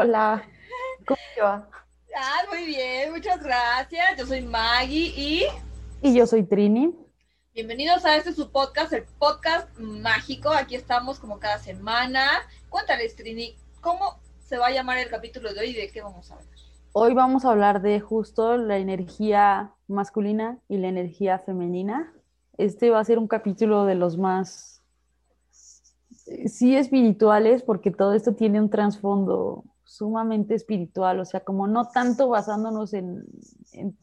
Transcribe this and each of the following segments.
Hola, ¿cómo te va? Ah, muy bien, muchas gracias. Yo soy Maggie y Y yo soy Trini. bienvenidos a este su podcast, el podcast mágico. Aquí estamos como cada semana. Cuéntales, Trini, ¿cómo se va a llamar el capítulo de hoy y de qué vamos a hablar? Hoy vamos a hablar de justo la energía masculina y la energía femenina. Este va a ser un capítulo de los más, sí, espirituales, porque todo esto tiene un trasfondo sumamente espiritual, o sea, como no tanto basándonos en, en-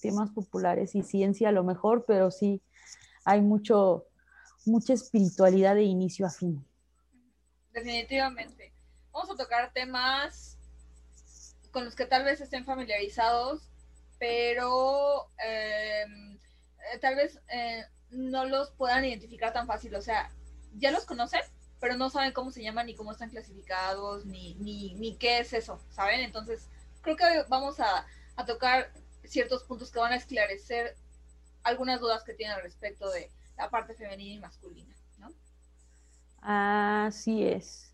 temas populares y ciencia a lo mejor, pero sí hay mucho, mucha espiritualidad de inicio a fin. Definitivamente. Vamos a tocar temas con los que tal vez estén familiarizados, pero eh, eh, tal vez eh, no los puedan identificar tan fácil. O sea, ya los conocen, pero no saben cómo se llaman, ni cómo están clasificados, ni, ni, ni qué es eso, ¿saben? Entonces, creo que vamos a, a tocar ciertos puntos que van a esclarecer algunas dudas que tienen al respecto de la parte femenina y masculina, ¿no? Así es.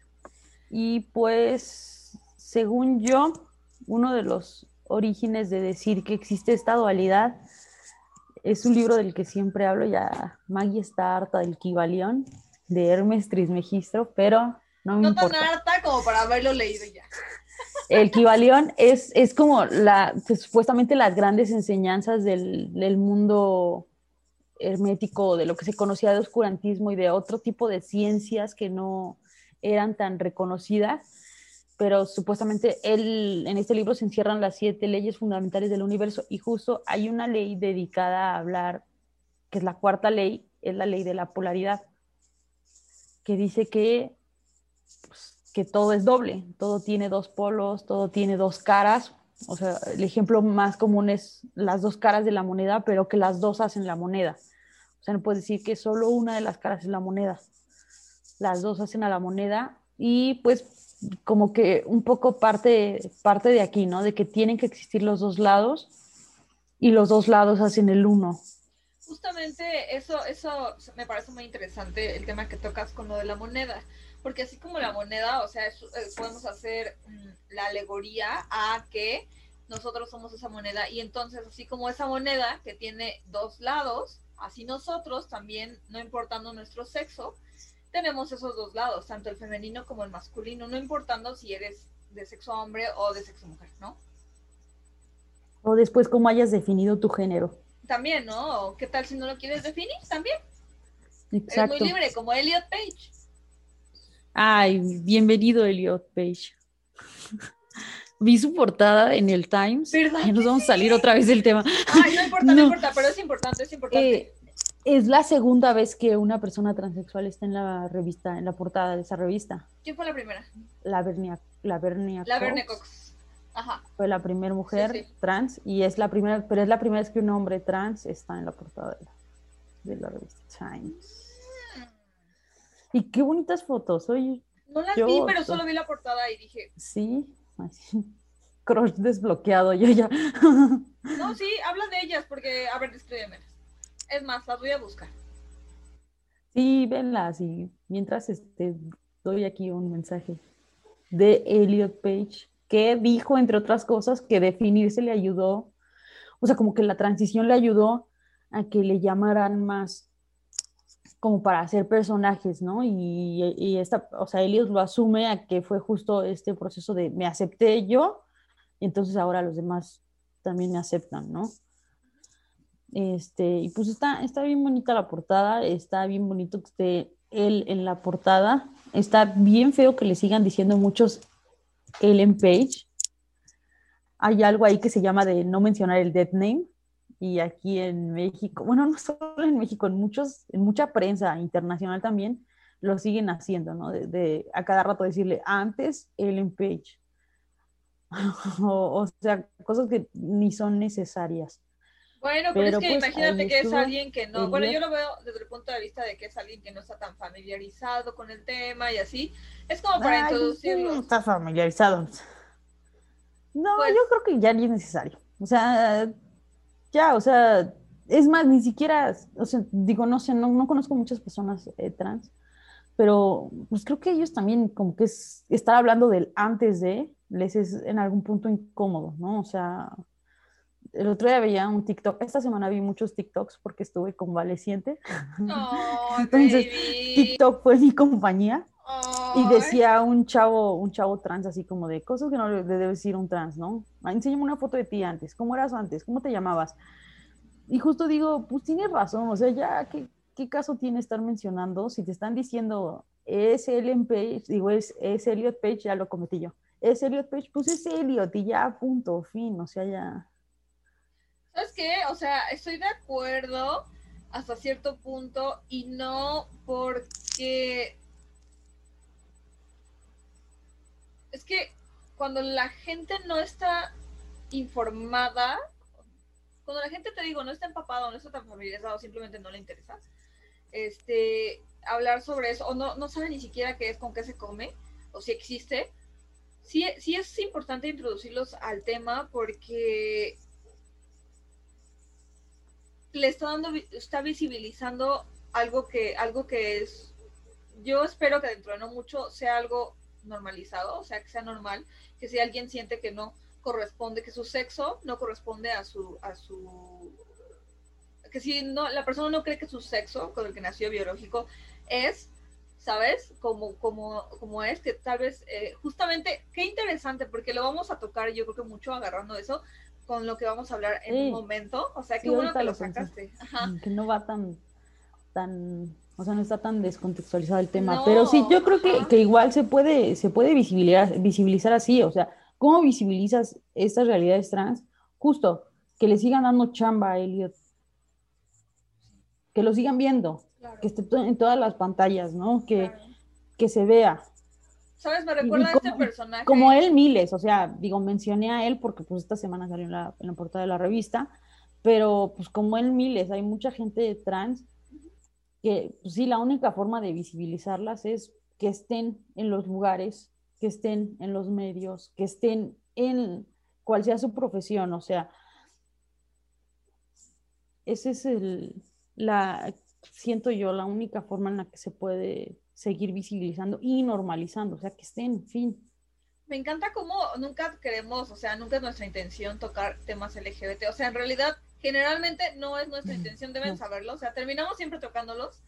Y pues, según yo, uno de los orígenes de decir que existe esta dualidad es un libro del que siempre hablo, ya Maggie está harta del Kibalión de Hermes Trismegistro, pero no me No tan harta como para haberlo leído ya. El Kibalión es, es como la, pues, supuestamente las grandes enseñanzas del, del mundo hermético, de lo que se conocía de oscurantismo y de otro tipo de ciencias que no eran tan reconocidas, pero supuestamente él, en este libro se encierran las siete leyes fundamentales del universo y justo hay una ley dedicada a hablar, que es la cuarta ley, es la ley de la polaridad, que dice que pues, que todo es doble, todo tiene dos polos, todo tiene dos caras. O sea, el ejemplo más común es las dos caras de la moneda, pero que las dos hacen la moneda. O sea, no puedes decir que solo una de las caras es la moneda. Las dos hacen a la moneda y pues como que un poco parte, parte de aquí, ¿no? De que tienen que existir los dos lados y los dos lados hacen el uno. Justamente eso, eso me parece muy interesante, el tema que tocas con lo de la moneda. Porque así como la moneda, o sea, es- eh, podemos hacer mm, la alegoría a que nosotros somos esa moneda y entonces así como esa moneda que tiene dos lados, así nosotros también, no importando nuestro sexo, tenemos esos dos lados, tanto el femenino como el masculino, no importando si eres de sexo hombre o de sexo mujer, ¿no? O después cómo hayas definido tu género. También, ¿no? ¿O ¿Qué tal si no lo quieres definir? También. Exacto. Es muy libre, como Elliot Page. Ay, bienvenido Elliot Page. Vi su portada en el Times. ¿Verdad Ay, nos vamos a salir otra vez del tema. Ay, no importa, no, No. importa, pero es importante, es importante. Eh, es la segunda vez que una persona transexual está en la revista, en la portada de esa revista. ¿Quién fue la primera? La Bernia, la Bernia La Cox Cox. Ajá. fue la primera mujer Sí, sí. trans y es la primera, pero es la primera vez que un hombre trans está en la portada de la, de la revista Times. Y qué bonitas fotos, oye, No las Yo- vi, pero solo vi la portada y dije, sí, así, crush desbloqueado, yo ya. no, sí, habla de ellas porque, a ver, descríbemelas. Es más, las voy a buscar. Sí, venlas y mientras este, doy aquí un mensaje de Elliot Page que dijo, entre otras cosas, que definirse le ayudó, o sea, como que la transición le ayudó a que le llamaran más como para hacer personajes, ¿no? Y, esta, o sea, Elliot lo asume a que fue justo este proceso de me acepté yo, y entonces ahora los demás también me aceptan, ¿no? Este, y pues está, está bien bonita la portada, está bien bonito que esté él en la portada, está bien feo que le sigan diciendo muchos Ellen Page. Hay algo ahí que se llama de no mencionar el dead name, y aquí en México, bueno, no solo en México, en, muchos, en mucha prensa internacional también lo siguen haciendo, ¿no? De, a cada rato decirle antes Ellen Page. o, o sea, cosas que ni son necesarias. Bueno, pero, Pero, es que pues, imagínate que es alguien que no, bueno, yo lo veo desde el punto de vista de que es alguien que no está tan familiarizado con el tema y así. Es como para Ay, introducirlo. no está familiarizado. No, Pues- yo creo que ya ni es necesario. O sea, ya, o sea, es más, ni siquiera, o sea, digo, no sé, no, no conozco muchas personas eh, trans, pero pues creo que ellos también como que es estar hablando del antes de les es en algún punto incómodo, ¿no? O sea, el otro día veía un TikTok, esta semana vi muchos TikToks porque estuve convaleciente. Oh, Entonces, baby. TikTok fue mi compañía y decía un chavo, un chavo trans así como de cosas que no le debe decir un trans, ¿no? Ah, Enséñame una foto de ti antes, ¿cómo eras antes? ¿Cómo te llamabas? Y justo digo, pues tienes razón, o sea, ya, ¿qué, qué caso tiene estar mencionando? Si te están diciendo, es Ellen Page, digo, es, es Elliot Page, ya lo cometí yo. Es Elliot Page, pues es Elliot y ya, punto, fin, o sea, ya. ¿Sabes qué? O sea, estoy de acuerdo hasta cierto punto y no porque... Es que cuando la gente no está informada, cuando la gente te digo no está empapada no está tan familiarizado, simplemente no le interesa, este, hablar sobre eso, o no, no sabe ni siquiera qué es, con qué se come, o si existe, sí, sí es importante introducirlos al tema porque le está dando, está visibilizando algo que, algo que es, yo espero que dentro de no mucho sea algo normalizado, o sea, que sea normal, que si alguien siente que no corresponde, que su sexo no corresponde a su, a su, que si no, la persona no cree que su sexo con el que nació biológico es, ¿sabes? Como, como, como es, que tal vez, eh, justamente, qué interesante, porque lo vamos a tocar, yo creo que mucho agarrando eso, con lo que vamos a hablar en Sí. un momento. O sea, qué Sí, bueno que lo sacaste. Ajá. que no va tan, tan, o sea, no está tan descontextualizado el tema, No, pero sí, yo creo que, que igual se puede, se puede visibilizar, visibilizar así, o sea, ¿cómo visibilizas estas realidades trans? Justo, que le sigan dando chamba a Elliot, que lo sigan viendo, Claro, que esté en todas las pantallas, ¿no? Que, claro. que se vea, ¿Sabes? Me recuerda a como- este personaje. como él miles, o sea, digo, mencioné a él porque pues esta semana salió en la, en la portada de la revista, pero pues como él miles, hay mucha gente trans que pues, sí, la única forma de visibilizarlas es que estén en los lugares, que estén en los medios, que estén en cual sea su profesión, o sea, ese es el, la, siento yo, la única forma en la que se puede seguir visibilizando y normalizando, o sea, que estén, fin. Me encanta cómo nunca queremos, o sea, nunca es nuestra intención tocar temas LGBT. O sea, en realidad, generalmente no es nuestra intención, deben No. saberlo. O sea, terminamos siempre tocándolos,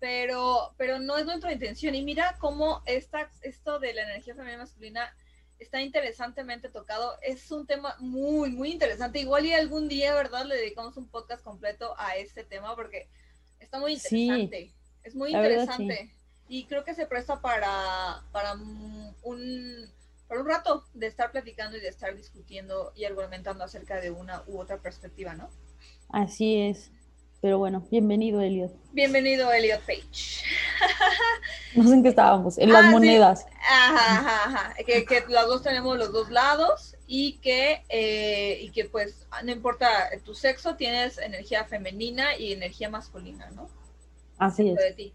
pero, pero no es nuestra intención. Y mira cómo esta, esto de la energía femenina masculina está interesantemente tocado. Es un tema muy, muy interesante. Igual y algún día, ¿verdad? Le dedicamos un podcast completo a este tema porque está muy Sí. interesante. Es muy verdad, sí. Y creo que se presta para, para un, para un rato de estar platicando y de estar discutiendo y argumentando acerca de una u otra perspectiva, ¿no? Así es. Pero bueno, bienvenido, Elliot. Bienvenido, Elliot Page. No sé en qué estábamos, en Ah, las sí. monedas. Ajá, ajá, ajá. Que, que los dos tenemos los dos lados y que, eh, y que pues no importa tu sexo, tienes energía femenina y energía masculina, ¿no? Así Dentro es, de ti.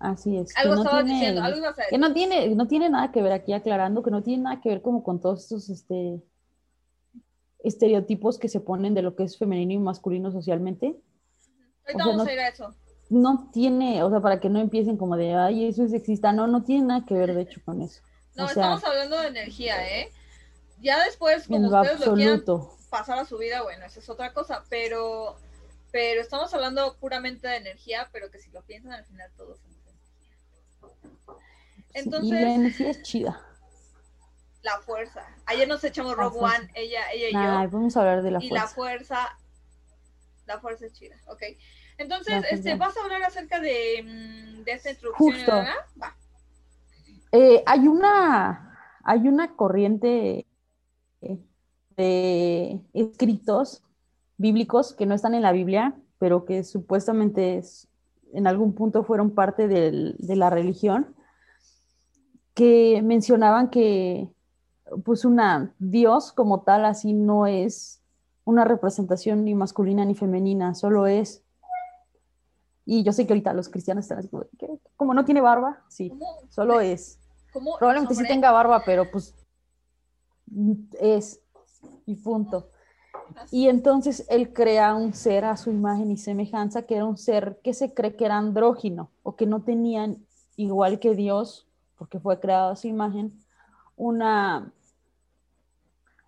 Así es. que Algo no estabas tiene- diciendo, algo ibas a decir. que no tiene, no tiene nada que ver aquí aclarando, que no tiene nada que ver como con todos estos este, estereotipos que se ponen de lo que es femenino y masculino socialmente. Ahorita sea, vamos no- a ir a eso. No tiene, o sea, para que no empiecen como de, ay, eso es sexista. No, no tiene nada que ver, de hecho, con eso. No, o sea, estamos hablando de energía, ¿eh? Ya después, como ustedes lo quieran absoluto. pasar a su vida, bueno, esa es otra cosa, pero, pero estamos hablando puramente de energía, pero que si lo piensan al final. Sí, Entonces, y la energía es chida. la fuerza. Ayer nos echamos La Rogue fuerza. One, ella, ella y Ay, yo, vamos a hablar de la y la fuerza. fuerza, la fuerza es chida, ok. Entonces, este, fuerza. ¿vas a hablar acerca de, mm, de esta introducción? Justo. ¿verdad? Va. Eh, hay una, hay una corriente de escritos bíblicos que no están en la Biblia, pero que supuestamente es- en algún punto fueron parte del- de la religión, que mencionaban que pues una Dios como tal así no es una representación ni masculina ni femenina, solo es. Y yo sé que ahorita los cristianos están así como, como no tiene barba, sí, ¿Cómo, solo es. Probablemente sí tenga barba, pero pues es y punto. Y entonces él crea un ser a su imagen y semejanza, que era un ser que se cree que era andrógino o que no tenían, igual que Dios, porque fue creado a su imagen, una,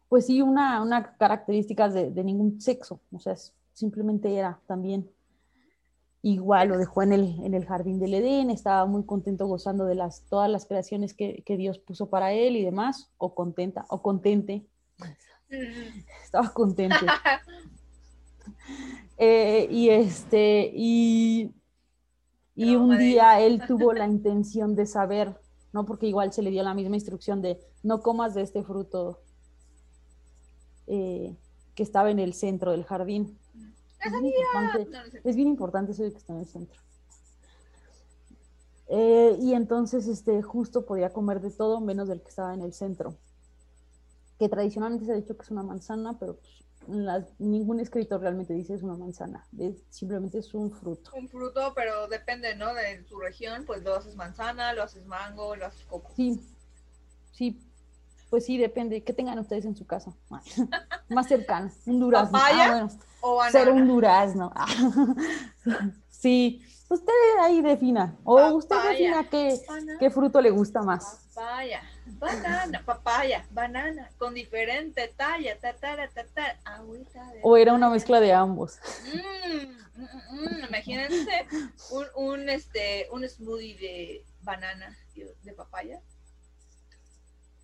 pues sí, una, una características de, de ningún sexo, o sea, simplemente era también igual lo dejó en el, en el jardín del Edén, estaba muy contento gozando de las, todas las creaciones que, que Dios puso para él y demás, o contenta, o contente. Estaba contente. Eh, y este, y, y un día él tuvo la intención de saber, ¿no? Porque igual se le dio la misma instrucción de no comas de este fruto eh, que estaba en el centro del jardín. Es bien, importante, es bien importante eso de que está en el centro. Eh, y entonces este, justo podía comer de todo menos del que estaba en el centro. Que tradicionalmente se ha dicho que es una manzana, pero pues, ningún escritor realmente dice es una manzana. simplemente es un fruto. Un fruto, pero depende, ¿no? De tu región, pues lo haces manzana, lo haces mango, lo haces coco. Sí, sí, pues sí, depende. ¿Qué tengan ustedes en su casa? Más cercano. Un durazno. ¿Papaya? Ah, o Ser un durazno. sí, usted ahí defina. O usted defina qué, qué, fruto le gusta más. Papaya, banana, papaya, banana, con diferente talla, tatara, tatara, agüita O era una mezcla de ambos. Mm, mm, mm, imagínense un, un, este, un smoothie de banana, de papaya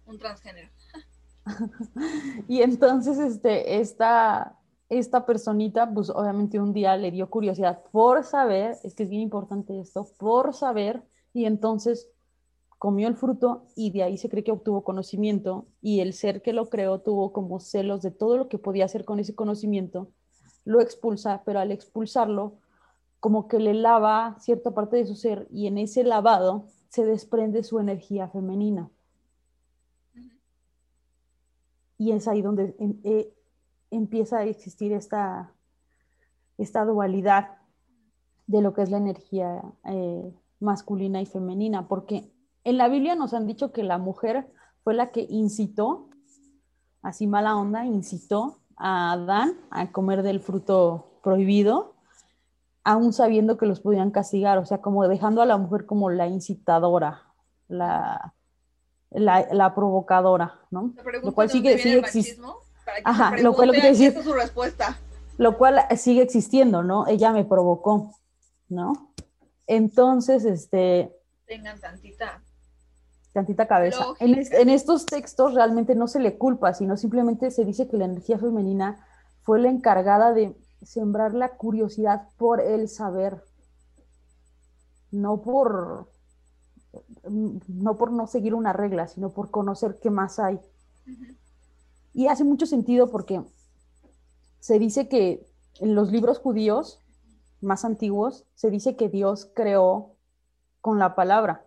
un transgénero. y entonces, este, esta, esta personita, pues obviamente un día le dio curiosidad por saber, es que es bien importante esto, por saber, y entonces comió el fruto y de ahí se cree que obtuvo conocimiento y el ser que lo creó tuvo como celos de todo lo que podía hacer con ese conocimiento, lo expulsa, pero al expulsarlo, como que le lava cierta parte de su ser y en ese lavado se desprende su energía femenina. Y es ahí donde em, eh, empieza a existir esta, esta dualidad de lo que es la energía eh, masculina y femenina, porque en la Biblia nos han dicho que la mujer fue la que incitó, así mala onda, incitó a Adán a comer del fruto prohibido, aún sabiendo que los podían castigar, o sea, como dejando a la mujer como la incitadora, la, la, provocadora, ¿no? Lo cual sigue, sigue existiendo. Ajá, lo cual, lo que decir, su respuesta. Lo cual sigue existiendo, ¿no? Ella me provocó, ¿no? Entonces, este... Tengan tantita. Tantita cabeza. En, en, estos textos realmente no se le culpa, sino simplemente se dice que la energía femenina fue la encargada de sembrar la curiosidad por el saber, no por, no por no seguir una regla, sino por conocer qué más hay. Y hace mucho sentido porque se dice que en los libros judíos más antiguos se dice que Dios creó con la palabra.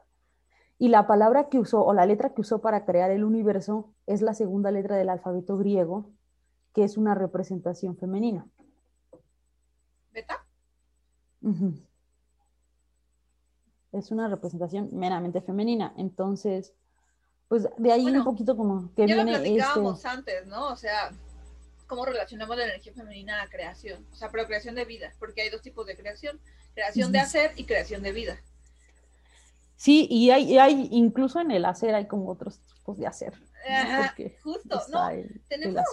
Y la palabra que usó o la letra que usó para crear el universo es la segunda letra del alfabeto griego, que es una representación femenina. ¿Beta? es una representación meramente femenina. Entonces, pues de ahí un poquito como que viene lo platicábamos este antes, ¿no? O sea, cómo relacionamos la energía femenina a creación, o sea, pero creación de vida, porque hay dos tipos de creación, creación de hacer y creación de vida. Sí, y hay, hay incluso en el hacer hay como otros tipos de hacer. justo, no, tenemos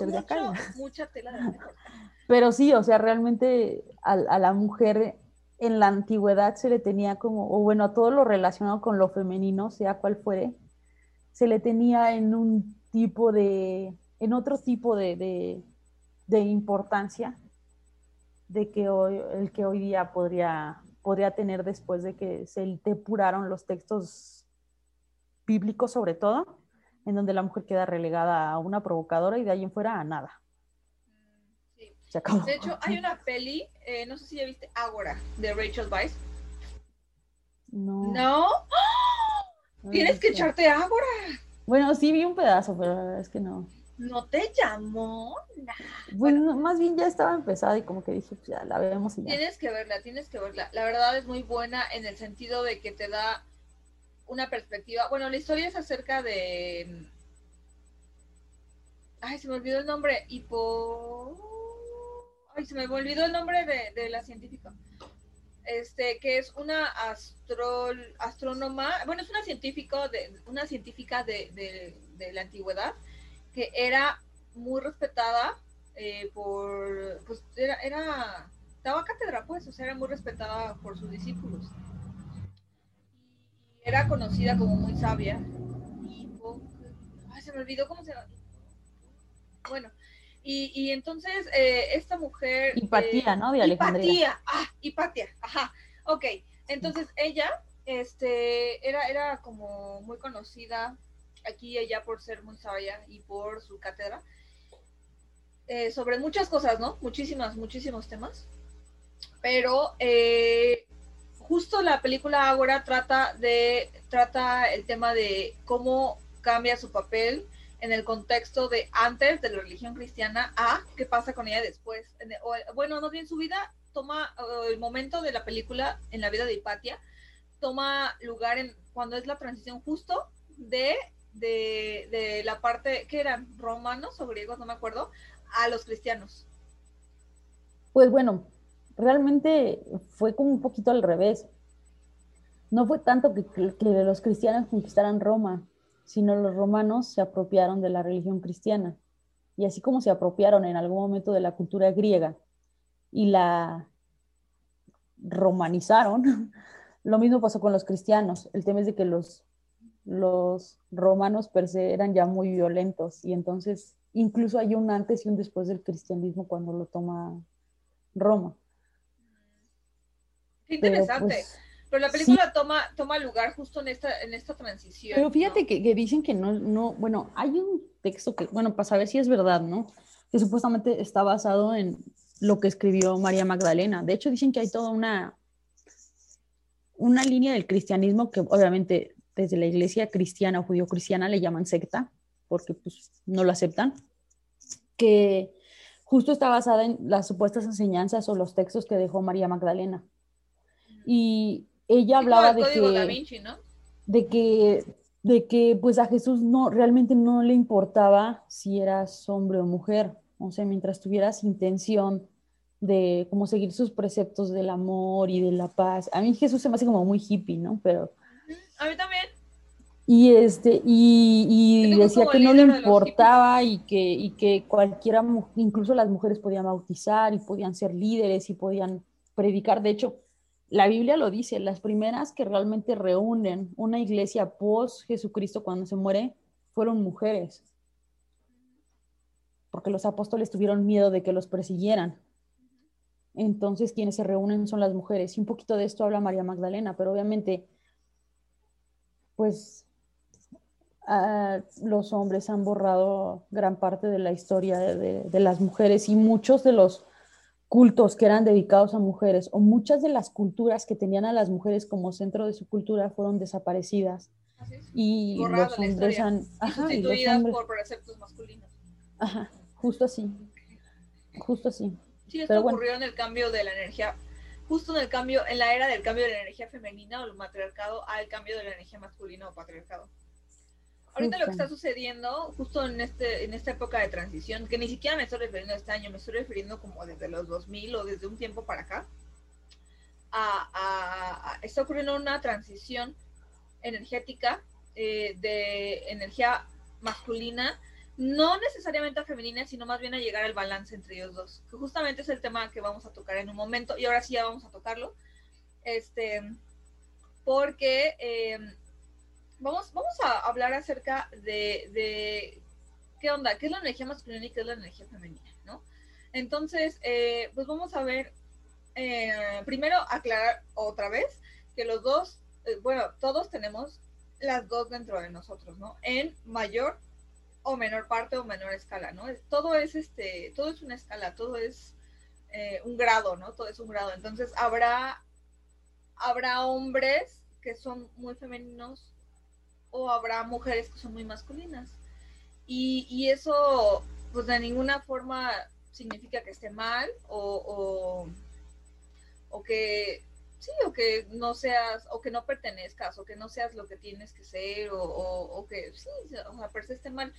mucha tela de Pero sí, o sea, realmente a, a la mujer en la antigüedad se le tenía como, o bueno, a todo lo relacionado con lo femenino, sea cual fuere, se le tenía en un tipo de, en otro tipo de, de, importancia de que hoy, el que hoy día podría, podría tener después de que se depuraron los textos bíblicos sobre todo, en donde la mujer queda relegada a una provocadora y de ahí en fuera a nada. De hecho, hay una peli, eh, no sé si ya viste Agora, de Rachel Weisz. No. ¿No? Tienes que echarte Agora. Bueno, sí vi un pedazo, pero es que no. ¿No te llamó? Bueno, más bien ya estaba empezada y como que dije, pues ya la vemos y ya. Tienes que verla, tienes que verla. La verdad es muy buena en el sentido de que te da una perspectiva. Bueno, la historia es acerca de. Ay, se me olvidó el nombre. Hipo Ay, se me olvidó el nombre de, la científica. Este, que es una astrónoma, bueno, es una científica de, una científica de, la antigüedad que era muy respetada eh, por, pues era, era, daba cátedra, pues, o sea, era muy respetada por sus discípulos. Y era conocida como muy sabia. Y, ay, se me olvidó cómo se. Bueno, y, entonces eh, esta mujer... Hipatía, ¿no? De Alejandría. Hipatía, ah, Hipatía, ajá, ok. Entonces ella este, era, era como muy conocida aquí ella por ser muy sabia y por su cátedra eh, sobre muchas cosas, ¿no? Muchísimas, muchísimos temas. Pero eh, justo la película ahora trata de trata el tema de cómo cambia su papel en el contexto de antes de la religión cristiana a qué pasa con ella después. bueno, no bien su vida toma el momento de la película en la vida de Hipatia toma lugar en cuando es la transición justo de, de, de la parte que eran romanos o griegos, no me acuerdo, a los cristianos. Pues bueno, realmente fue como un poquito al revés. No fue tanto que, que los cristianos conquistaran Roma, sino los romanos se apropiaron de la religión cristiana. Y así como se apropiaron en algún momento de la cultura griega y la romanizaron, lo mismo pasó con los cristianos. El tema es de que los, los romanos per se eran ya muy violentos y entonces incluso hay un antes y un después del cristianismo cuando lo toma Roma. Qué interesante. Pues, pero la película toma, toma lugar justo en esta, en esta transición. Pero fíjate que, dicen que no, no, bueno, hay un texto que, bueno, para saber si es verdad, ¿no? Que supuestamente está basado en lo que escribió María Magdalena. De hecho, dicen que hay toda una, una línea del cristianismo que obviamente desde la iglesia cristiana o judío-cristiana le llaman secta, porque pues no lo aceptan, que justo está basada en las supuestas enseñanzas o los textos que dejó María Magdalena. Y ella hablaba de que, de que, de que pues a Jesús no, realmente no le importaba si eras hombre o mujer, o sea, mientras tuvieras intención de como seguir sus preceptos del amor y de la paz. A mí Jesús se me hace como muy hippie, ¿no? Pero... A mí también. Y, este, y, decía que no le importaba y que, y que cualquiera, incluso las mujeres podían bautizar y podían ser líderes y podían predicar. De hecho, la Biblia lo dice, las primeras que realmente reúnen una iglesia post Jesucristo cuando se muere fueron mujeres, porque los apóstoles tuvieron miedo de que los persiguieran. Entonces quienes se reúnen son las mujeres. Y un poquito de esto habla María Magdalena, pero obviamente, pues ah, los hombres han borrado gran parte de la historia de las mujeres y muchos de los cultos que eran dedicados a mujeres o muchas de las culturas que tenían a las mujeres como centro de su cultura fueron desaparecidas. Y los hombres han... Ajá, y los hombres, por preceptos masculinos. Ajá, justo así. Justo así. Sí, esto ocurrió en el cambio de la energía, justo en el cambio, en la era del cambio de la energía femenina o el matriarcado al cambio de la energía masculina o patriarcado. Ahorita lo que está sucediendo, justo en, este, en esta época de transición, que ni siquiera me estoy refiriendo a este año, me estoy refiriendo como desde los 2000 o desde un tiempo para acá, a, está ocurriendo una transición energética eh, de energía masculina, no necesariamente a femenina, sino más bien a llegar al balance entre ellos dos, que justamente es el tema que vamos a tocar en un momento, y ahora sí ya vamos a tocarlo, este, porque... Eh, vamos, vamos a hablar acerca de, qué onda, qué es la energía masculina y qué es la energía femenina, ¿no? Entonces, eh, pues vamos a ver, eh, primero aclarar otra vez que los dos, eh, bueno, todos tenemos las dos dentro de nosotros, ¿no? En mayor o menor parte o menor escala, ¿no? Todo es este, todo es una escala, todo es un grado, ¿no? Todo es un grado. Entonces habrá, habrá hombres que son muy femeninos o habrá mujeres que son muy masculinas. Y, eso, pues de ninguna forma significa que esté mal o, o, que sí, o que no seas, o que no pertenezcas, o que no seas lo que tienes que ser, o, o, que sí, o sea, pero esté mal.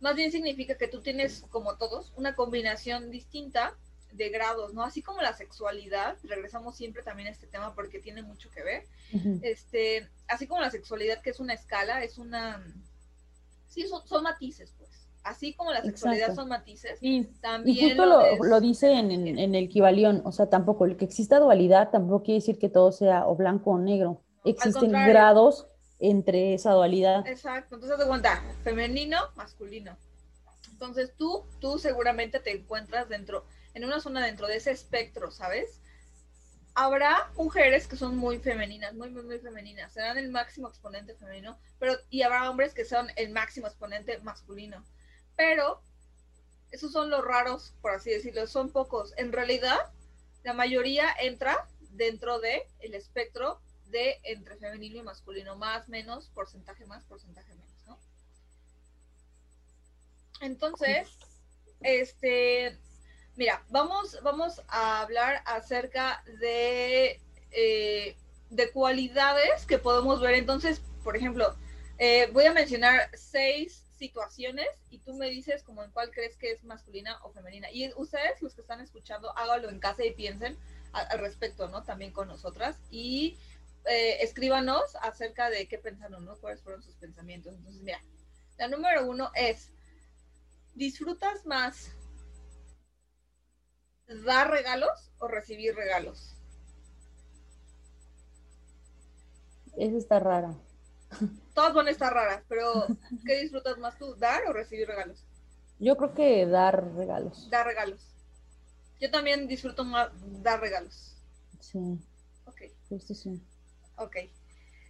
Más bien significa que tú tienes, como todos, una combinación distinta de grados, ¿no? Así como la sexualidad, regresamos siempre también a este tema porque tiene mucho que ver, este, así como la sexualidad que es una escala, es una, sí, son, matices, pues. Así como la sexualidad son matices, también... Y justo lo, dice en, en, el Kibalión, o sea, tampoco, el que exista dualidad tampoco quiere decir que todo sea o blanco o negro. Existen grados entre esa dualidad. Exacto, entonces te cuenta, femenino, masculino. Entonces tú, tú seguramente te encuentras dentro, en una zona dentro de ese espectro, ¿sabes? Habrá mujeres que son muy femeninas, muy, muy, muy femeninas, serán el máximo exponente femenino, pero y habrá hombres que son el máximo exponente masculino. Pero esos son los raros, por así decirlo, son pocos. En realidad, la mayoría entra dentro de espectro de entre femenino y masculino, más, menos, porcentaje más, porcentaje menos, ¿no? Entonces, este, mira, vamos, vamos a hablar acerca de, eh, de cualidades que podemos ver. Entonces, por ejemplo, eh, voy a mencionar seis situaciones y tú me dices como en cuál crees que es masculina o femenina. Y ustedes, los que están escuchando, háganlo en casa y piensen al respecto, ¿no? También con nosotras. Y eh, escríbanos acerca de qué pensaron, ¿no? Cuáles fueron sus pensamientos. Entonces, mira, la número uno es, ¿disfrutas más dar regalos o recibir regalos? Esa está rara. Todas van a estar raras, pero ¿qué disfrutas más tú, dar o recibir regalos? Yo creo que dar regalos. Dar regalos. Yo también disfruto más dar regalos. Sí. Ok. Justo sí. Ok.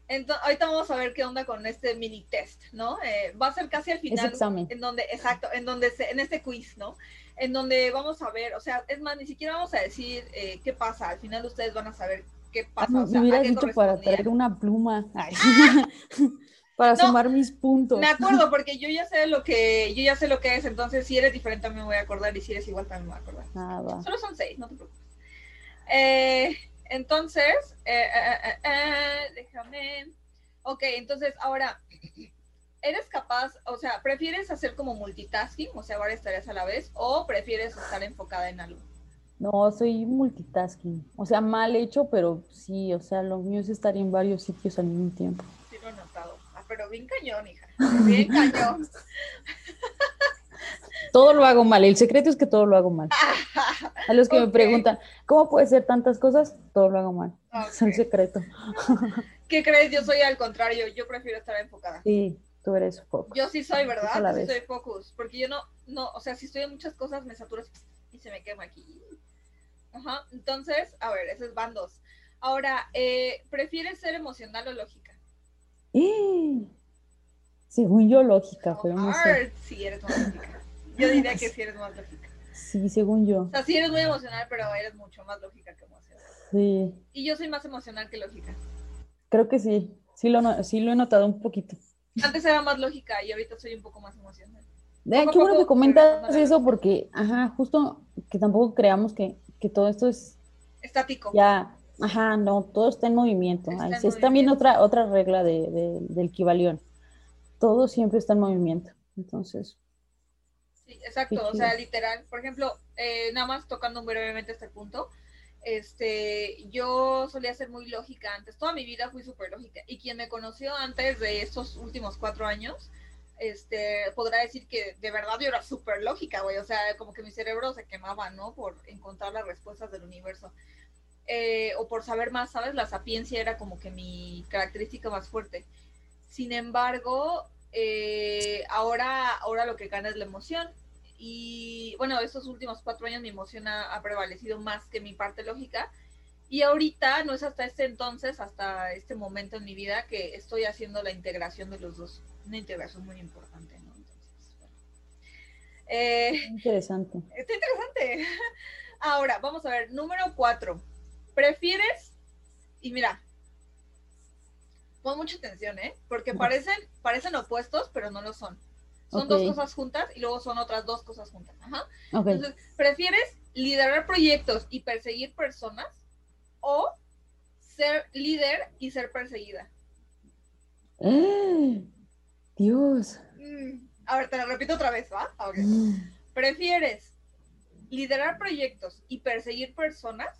Entonces, ahorita vamos a ver qué onda con este mini test, ¿no? Eh, va a ser casi al final. examen. En donde, exacto, en donde, se, en este quiz, ¿no? En donde vamos a ver, o sea, es más, ni siquiera vamos a decir eh, qué pasa. Al final ustedes van a saber qué pasa. Ah, me hubieras dicho para traer una pluma. para sumar mis puntos. Me acuerdo, porque yo ya sé lo que, yo ya sé lo que es, entonces si eres diferente también me voy a acordar, y si eres igual también me voy a acordar. Ah, va. Solo son seis, no te preocupes. Eh, entonces, eh, déjame. Ok, entonces ahora, ¿eres capaz, o sea, prefieres hacer como multitasking, o sea, varias tareas a la vez, o prefieres estar enfocada en algo? No, soy multitasking. O sea, mal hecho, pero sí, o sea, lo mío es estar en varios sitios al mismo tiempo. Sí, lo he notado. Ah, pero bien cañón, hija. Bien cañón. Todo lo hago mal. El secreto es que todo lo hago mal. A los que me preguntan, ¿cómo puede ser tantas cosas? Todo lo hago mal. Es el secreto. ¿Qué crees? Yo soy al contrario. Yo prefiero estar enfocada. Sí, tú eres focus. Yo sí soy, ¿verdad? Sí soy focus. Porque yo no, no, o sea, si estoy en muchas cosas me saturo y se me quema aquí. Ajá. Entonces, a ver, esos van dos. Ahora, eh, ¿prefieres ser emocional o lógica? Según yo, lógica, pero no sé. Sí, eres lógica. Yo diría que sí eres más lógica. Sí, según yo. O sea, sí eres muy emocional, pero eres mucho más lógica que emocional. Sí. Y yo soy más emocional que lógica. Creo que sí. Sí lo, sí lo he notado un poquito. Antes era más lógica y ahorita soy un poco más emocional. De qué bueno que comentas eso porque, ajá, justo que tampoco creamos que, que todo esto es estático. Ya, ajá, no, todo está en movimiento. es también otra, otra regla de, del Kibalión. Todo siempre está en movimiento. Entonces, Sí, exacto, o sea, literal. Por ejemplo, eh, nada más tocando brevemente este punto, este, yo solía ser muy lógica antes, toda mi vida fui súper lógica. Y quien me conoció antes de estos últimos cuatro años, este, podrá decir que de verdad yo era súper lógica, güey. O sea, como que mi cerebro se quemaba, ¿no? Por encontrar las respuestas del universo. Eh, o por saber más, ¿sabes? La sapiencia era como que mi característica más fuerte. Sin embargo, eh, ahora, ahora lo que gana es la emoción. Y bueno, estos últimos cuatro años mi emoción ha, prevalecido más que mi parte lógica. Y ahorita no es hasta este entonces, hasta este momento en mi vida, que estoy haciendo la integración de los dos. Una integración muy importante, ¿no? Eh, interesante. Está interesante. Ahora, vamos a ver, número cuatro. ¿Prefieres? Y mira, pon mucha atención, ¿eh? Porque parecen, parecen opuestos, pero no lo son. Son dos cosas juntas y luego son otras dos cosas juntas. Ajá. Entonces, ¿prefieres liderar proyectos y perseguir personas o ser líder y ser perseguida? Dios. Mm, a ver, te lo repito otra vez, ¿va? Mm. ¿Prefieres liderar proyectos y perseguir personas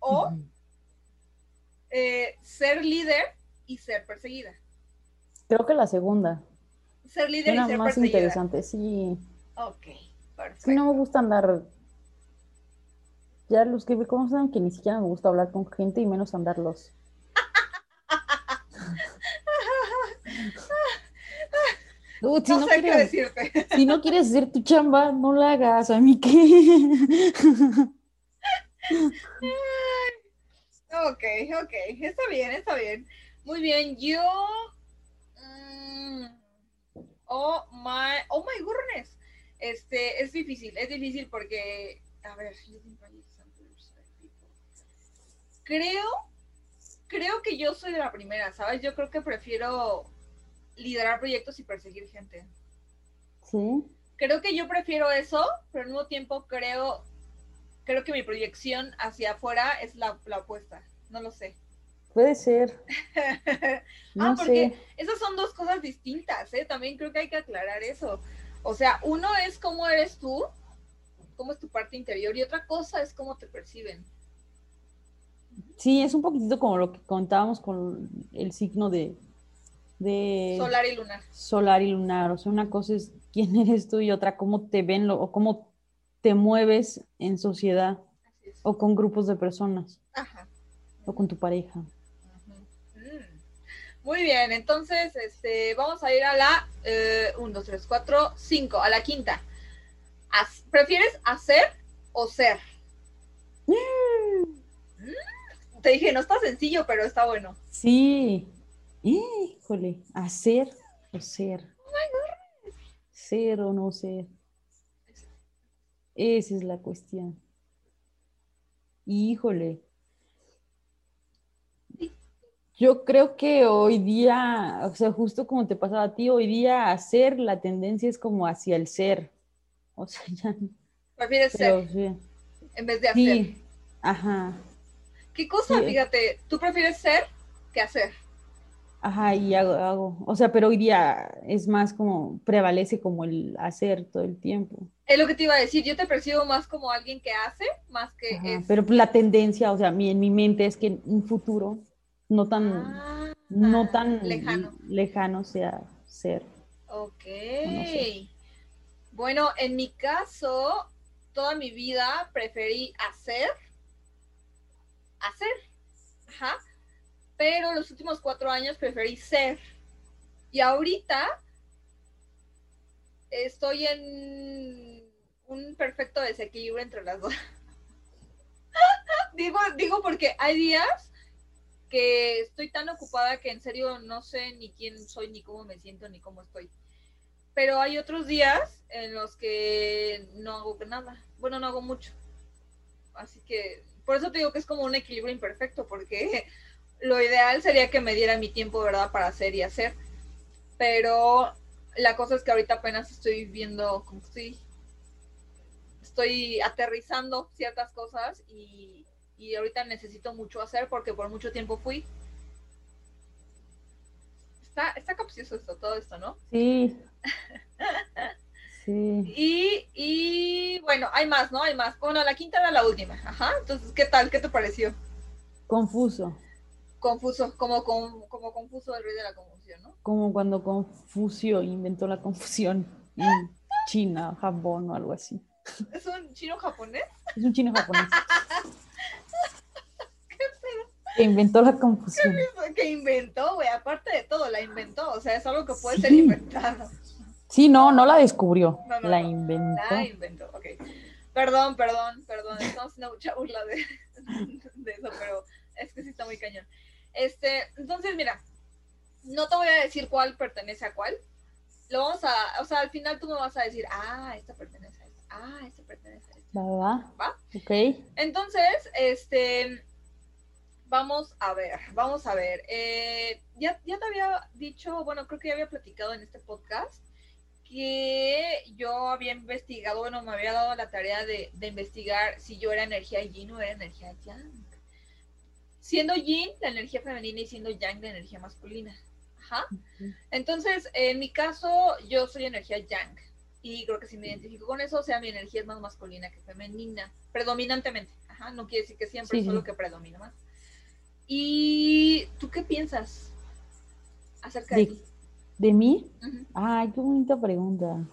o eh, ser líder y ser perseguida. Creo que la segunda. Ser líder y ser más interesante, sí. Ok, perfecto. Sí, no me gusta andar. Ya los que me conocen que ni siquiera me gusta hablar con gente y menos andarlos. Si, no no sé qué quieres, decirte. si no quieres hacer tu chamba, no la hagas. A mí qué. Ok, ok, está bien, está bien. Muy bien, yo... oh my, oh my goodness. Este, es difícil, es difícil porque, a ver, creo, creo que yo soy de la primera, ¿sabes? Yo creo que prefiero liderar proyectos y perseguir gente. Sí. Creo que yo prefiero eso, pero al mismo tiempo creo, creo que mi proyección hacia afuera es la, la opuesta. No lo sé. Puede ser. No ah, porque sé. esas son dos cosas distintas, ¿eh? También creo que hay que aclarar eso. O sea, uno es cómo eres tú, cómo es tu parte interior, y otra cosa es cómo te perciben. Sí, es un poquitito como lo que contábamos con el signo de, de Solar y lunar. solar y lunar. O sea, una cosa es quién eres tú y otra cómo te ven lo- o cómo te mueves en sociedad o con grupos de personas Ajá. o con tu pareja. Muy bien, entonces este, vamos a ir a la 1, 2, 3, 4, 5, a la quinta. Haz- ¿Prefieres hacer o ser? Mm. Te dije, no está sencillo, pero está bueno. Sí. Híjole, hacer o ser. Ser o no ser. Esa es la cuestión. Híjole. Yo creo que hoy día, o sea, justo como te pasaba a ti, hoy día hacer la tendencia es como hacia el ser. O sea, ya. ¿Prefieres ser sí. en vez de hacer? Sí. Ajá. ¿Qué cosa? Sí. Fíjate, tú prefieres ser que hacer. Ajá, y hago, hago. O sea, pero hoy día es más como, prevalece como el hacer todo el tiempo. Es lo que te iba a decir, yo te percibo más como alguien que hace, más que Ajá, es... Pero la tendencia, o sea, mi, en mi mente es que en un futuro no tan, Ah, no tan lejano. lejano sea ser. Ok. Bueno, en mi caso, toda mi vida preferí hacer, hacer, ajá, pero los últimos cuatro años preferí ser. Y ahorita estoy en un perfecto desequilibrio entre las dos. digo, digo porque hay días que estoy tan ocupada que en serio no sé ni quién soy, ni cómo me siento, ni cómo estoy. Pero hay otros días en los que no hago nada. Bueno, no hago mucho. Así que por eso te digo que es como un equilibrio imperfecto, porque lo ideal sería que me diera mi tiempo, ¿verdad?, para hacer y hacer. Pero la cosa es que ahorita apenas estoy viendo, como estoy, estoy aterrizando ciertas cosas y, y ahorita necesito mucho hacer porque por mucho tiempo fui. Está, está capcioso esto, todo esto, ¿no? Sí. Sí. Y, y bueno, hay más, ¿no? Hay más. Bueno, la quinta era la última. Ajá. Entonces, ¿qué tal? ¿Qué te pareció? Confuso. Confuso, como, como, como confuso el rey de la confusión, ¿no? Como cuando Confucio inventó la confusión en China, Japón o algo así. ¿Es un chino japonés? Es un chino japonés. Que inventó la confusión. Que inventó, güey. Aparte de todo, la inventó. O sea, es algo que puede Sí. ser inventado. Sí, no, no la descubrió, No, no, la no. inventó. La inventó, ok. Perdón, perdón, perdón. Estamos haciendo mucha burla de, de eso, pero es que sí está muy cañón. Este, entonces, mira, no te voy a decir cuál pertenece a cuál. Lo vamos a, o sea, al final tú me vas a decir, ah, esta pertenece a esta, ah, esta pertenece a esta. ¿Verdad? ¿Va? Ok. Entonces, este, vamos a ver, vamos a ver. Eh, ya, ya te había dicho, bueno, creo que ya había platicado en este podcast que yo había investigado, bueno, me había dado la tarea de, de investigar si yo era energía yin o era energía yang. Siendo yin la energía femenina y siendo yang la energía masculina. Ajá. Entonces, en mi caso, yo soy energía yang. y creo que si me identifico con eso, o sea, mi energía es más masculina que femenina, predominantemente. Ajá, no quiere decir que siempre, solo que predomina más. ¿Y tú qué piensas acerca de, ti? ¿De mí? Ay, qué bonita pregunta.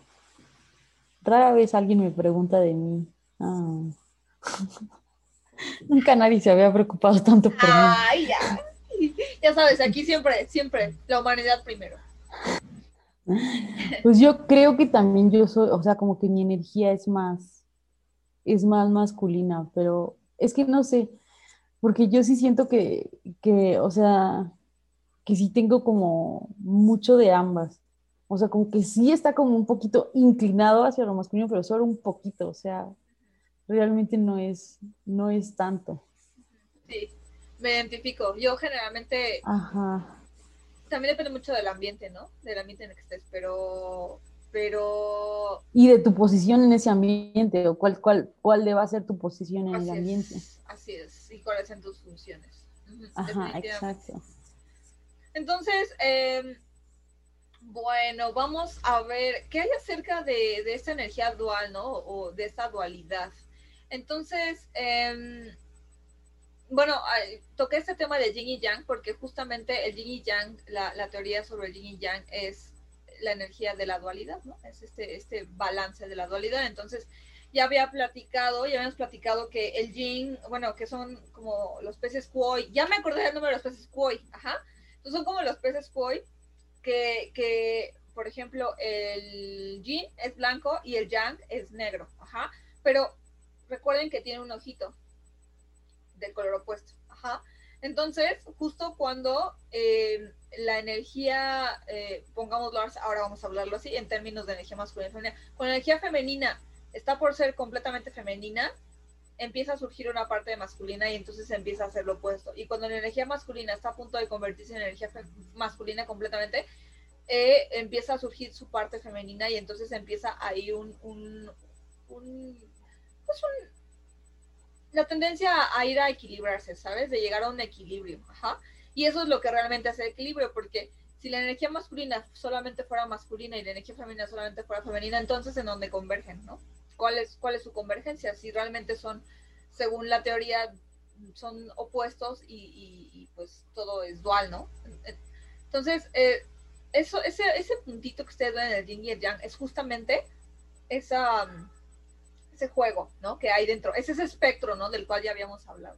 Rara vez alguien me pregunta de mí. Ah. Nunca nadie se había preocupado tanto por mí. Ay, ya. Ya sabes, aquí siempre, siempre, la humanidad primero. Pues yo creo que también yo soy, o sea, como que mi energía es más, es más masculina, pero es que no sé, porque yo sí siento que, que, o sea, que sí tengo como mucho de ambas. O sea, como que sí está como un poquito inclinado hacia lo masculino, pero solo un poquito, o sea, realmente no es, no es tanto. Sí, me identifico. Yo generalmente... Ajá también depende mucho del ambiente, ¿no? Del ambiente en el que estés, pero pero y de tu posición en ese ambiente o cuál cuál cuál deba ser tu posición en el ambiente así es y cuáles son tus funciones. Ajá exacto. Entonces eh, bueno vamos a ver qué hay acerca de, de, esta energía dual no o de esta dualidad. Entonces eh, bueno, toqué este tema de yin y yang porque justamente el yin y yang, la, teoría sobre el yin y yang es la energía de la dualidad, ¿no? Es este, este balance de la dualidad. Entonces, ya había platicado, ya habíamos platicado que el yin, bueno, que son como los peces koi, ya me acordé del nombre de los peces koi, ajá. Entonces son como los peces koi que, que, por ejemplo, el yin es blanco y el yang es negro, ajá. Pero recuerden que tiene un ojito, del color opuesto. Ajá. Entonces, justo cuando eh, la energía, eh, pongámoslo ahora vamos a hablarlo así, en términos de energía masculina y femenina, la energía femenina está por ser completamente femenina, empieza a surgir una parte masculina y entonces empieza a ser lo opuesto. Y cuando la energía masculina está a punto de convertirse en energía masculina completamente, eh, empieza a surgir su parte femenina y entonces empieza ahí un, un, un, pues un la tendencia a ir a equilibrarse, ¿sabes? De llegar a un equilibrio, ajá. Y eso es lo que realmente hace el equilibrio, porque si la energía masculina solamente fuera masculina y la energía femenina solamente fuera femenina, entonces en dónde convergen, ¿no? ¿Cuál es, su convergencia? Si realmente son, según la teoría, son opuestos y, pues todo es dual, ¿no? Entonces, eh, eso, ese, ese puntito que ustedes ven en el yin y el yang es justamente esa ese juego, ¿no? Que hay dentro, es ese espectro, ¿no? Del cual ya habíamos hablado.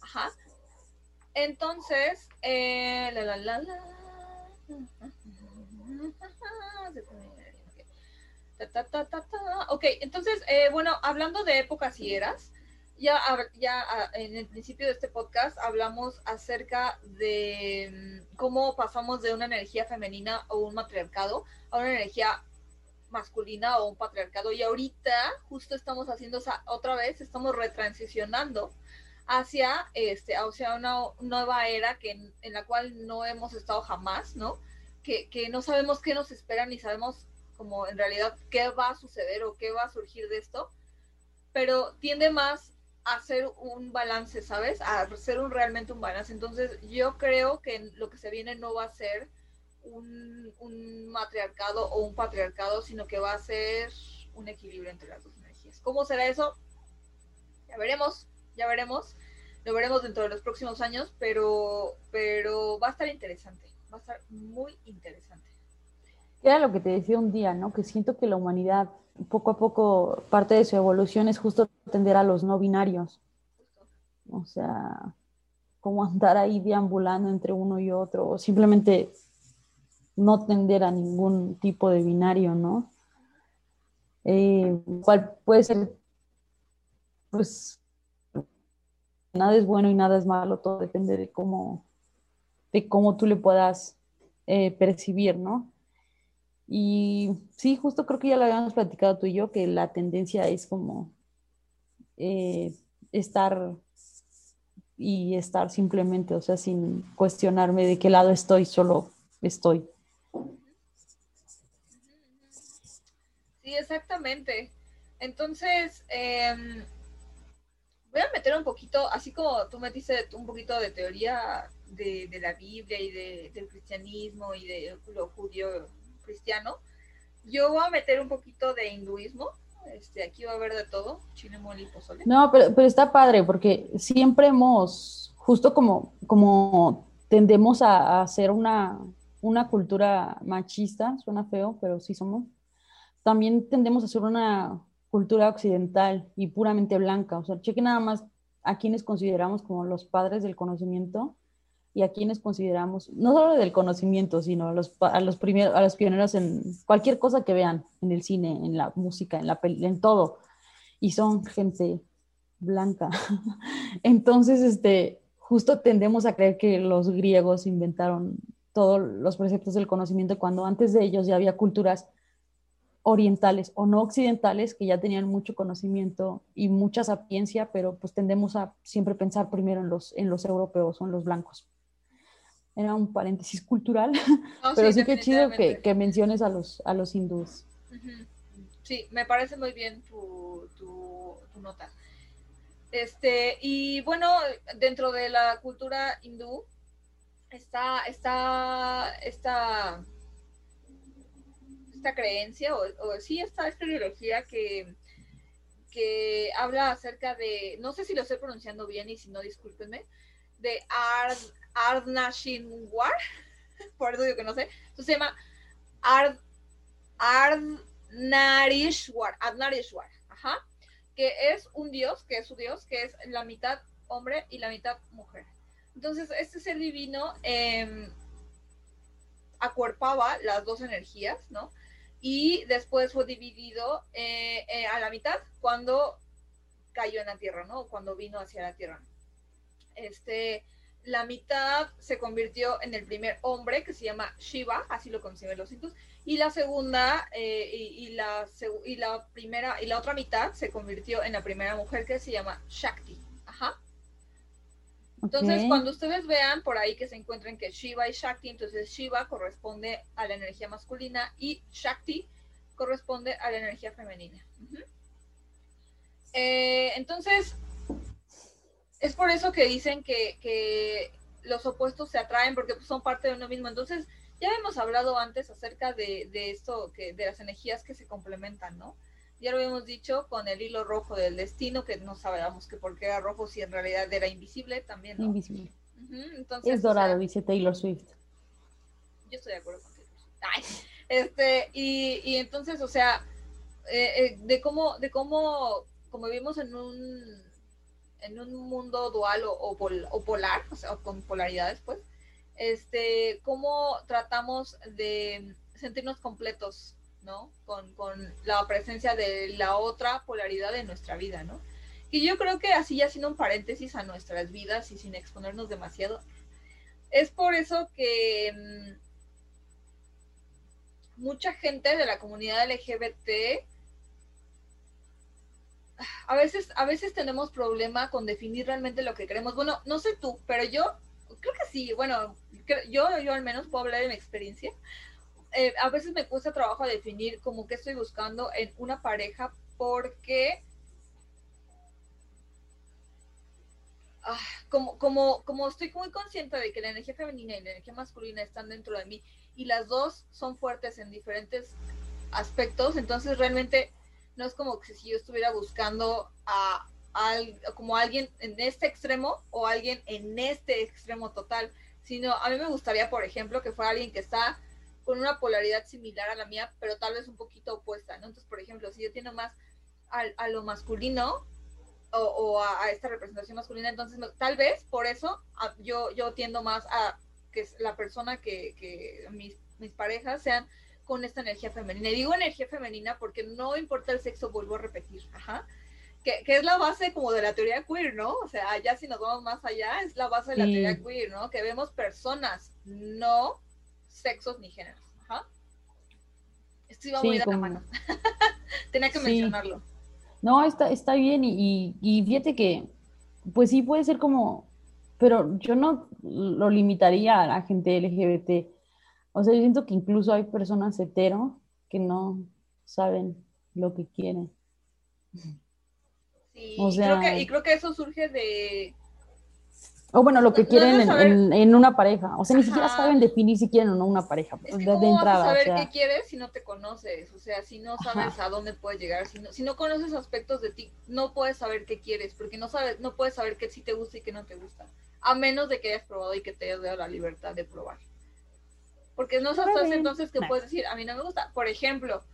Ajá. Entonces, eh, la, la, la, la. Ok, entonces, eh, bueno, hablando de épocas y eras, ya, ya ah, en el principio de este podcast hablamos acerca de mm, cómo pasamos de una energía femenina o un matriarcado a una energía masculina o un patriarcado. Y ahorita justo estamos haciendo otra vez, estamos retransicionando hacia, este, hacia una nueva era que, en, la cual no hemos estado jamás, ¿no? Que, que no sabemos qué nos espera ni sabemos como en realidad qué va a suceder o qué va a surgir de esto, pero tiende más a hacer un balance, ¿sabes? A hacer un realmente un balance. Entonces yo creo que lo que se viene no va a ser un, matriarcado o un patriarcado, sino que va a ser un equilibrio entre las dos energías. ¿Cómo será eso? Ya veremos, ya veremos. Lo veremos dentro de los próximos años, pero, pero va a estar interesante, va a estar muy interesante. Era lo que te decía un día, ¿no? Que siento que la humanidad, poco a poco, parte de su evolución es justo atender a los no binarios. O sea, como andar ahí deambulando entre uno y otro, o simplemente no tender a ningún tipo de binario, ¿no? Eh, cual puede ser, pues, nada es bueno y nada es malo, todo depende de cómo, de cómo tú le puedas eh, percibir, ¿no? Y sí, justo creo que ya lo habíamos platicado tú y yo, que la tendencia es como eh, estar y estar simplemente, o sea, sin cuestionarme de qué lado estoy, solo estoy. Sí, exactamente. Entonces, em, voy a meter un poquito, así como tú metiste un poquito de teoría de, la Biblia y de, del cristianismo y de lo judío cristiano, yo voy a meter un poquito de hinduismo. Este, aquí va a haber de todo, chile, mole y pozole. No, pero, pero está padre porque siempre hemos, justo como, como tendemos a, hacer una, una cultura machista, suena feo, pero sí somos, también tendemos a hacer una cultura occidental y puramente blanca. O sea, cheque nada más a quienes consideramos como los padres del conocimiento y a quienes consideramos, no solo del conocimiento, sino a los, a los, primeros, a los pioneros en cualquier cosa que vean, en el cine, en la música, en, la en todo. Y son gente blanca. Entonces, este, justo tendemos a creer que los griegos inventaron todos los preceptos del conocimiento cuando antes de ellos ya había culturas orientales o no occidentales que ya tenían mucho conocimiento y mucha sapiencia, pero pues tendemos a siempre pensar primero en los, en los europeos o en los blancos. Era un paréntesis cultural, pero sí, que chido que, que, menciones a los, a los hindúes. Sí, me parece muy bien tu, tu, tu, nota. Este, y bueno, dentro de la cultura hindú está, está, está esta creencia, o, o sí está esta ideología que, que habla acerca de, no sé si lo estoy pronunciando bien y si no, discúlpenme, de Ard, Ardnashinwar, por eso digo que no sé, se llama Ard, Ardnarishwar, Ardnarishwar, ajá, que es un dios, que es su dios, que es la mitad hombre y la mitad mujer. Entonces, este ser divino eh, acuerpaba las dos energías, ¿no? y después fue dividido eh, eh, a la mitad cuando cayó en la tierra, ¿no? Cuando vino hacia la tierra. Este, la mitad se convirtió en el primer hombre que se llama Shiva, así lo conciben los hindús, y la segunda eh, y, la, y la primera y la otra mitad se convirtió en la primera mujer que se llama Shakti. Ajá. Entonces, cuando ustedes vean por ahí que se encuentren que Shiva y Shakti, entonces Shiva corresponde a la energía masculina y Shakti corresponde a la energía femenina. Eh, entonces, es por eso que dicen que, los opuestos se atraen porque son parte de uno mismo. Entonces, ya hemos hablado antes acerca de, de esto, que, de las energías que se complementan, ¿no? ya lo habíamos dicho con el hilo rojo del destino, que no sabíamos que por qué era rojo si en realidad era invisible también. Invisible. es dorado, dice Taylor Swift. Yo estoy de acuerdo con Taylor Swift. este, y, y, entonces, o sea, eh, eh, de cómo, de cómo, como vivimos en un en un mundo dual o, o, polar, o sea, con polaridades, pues, este, cómo tratamos de sentirnos completos ¿no? Con, la presencia de la otra polaridad de nuestra vida, ¿no? Y yo creo que así ya haciendo un paréntesis a nuestras vidas y sin exponernos demasiado, es por eso que mm, mucha gente de la comunidad LGBT a veces, a veces tenemos problema con definir realmente lo que queremos. Bueno, no sé tú, pero yo creo que sí, bueno, yo, yo al menos puedo hablar de mi experiencia. Eh, a veces me cuesta trabajo definir como que estoy buscando en una pareja porque ah, como, como, como estoy muy consciente de que la energía femenina y la energía masculina están dentro de mí y las dos son fuertes en diferentes aspectos, entonces realmente no es como que si yo estuviera buscando a, a, como alguien en este extremo o alguien en este extremo total, sino a mí me gustaría, por ejemplo, que fuera alguien que está con una polaridad similar a la mía, pero tal vez un poquito opuesta, ¿no? Entonces, por ejemplo, si yo tiendo más a, lo masculino o, a, esta representación masculina, entonces tal vez por eso yo, yo tiendo más a que la persona que, que mis, mis parejas sean con esta energía femenina. Y digo energía femenina porque no importa el sexo, vuelvo a repetir, ajá. Que, que, es la base como de la teoría queer, ¿no? O sea, ya si nos vamos más allá, es la base de la teoría queer, ¿no? Que vemos personas, no sexos ni géneros. Ajá. Esto iba muy de la mano. Tenía que mencionarlo. No, está, está bien y, y, fíjate que, pues sí puede ser como, pero yo no lo limitaría a la gente LGBT. O sea, yo siento que incluso hay personas hetero que no saben lo que quieren. Sí, y, creo que, y creo que eso surge de O bueno, lo que No- no quieren en, saber- en- en una pareja. O sea, ni siquiera saben definir si quieren o no una pareja. Es que de ¿cómo entrada. vas a o saber sea, qué quieres si no te conoces? O sea, si no sabes Ajá. a dónde puedes llegar, si no, si no conoces aspectos de ti, no puedes saber qué quieres, porque no sabes, no puedes saber qué sí te gusta y qué no te gusta, a menos de que hayas probado y que te hayas dado la libertad de probar. Porque no sabes bien. entonces que puedes decir, a mí no me gusta. Por ejemplo,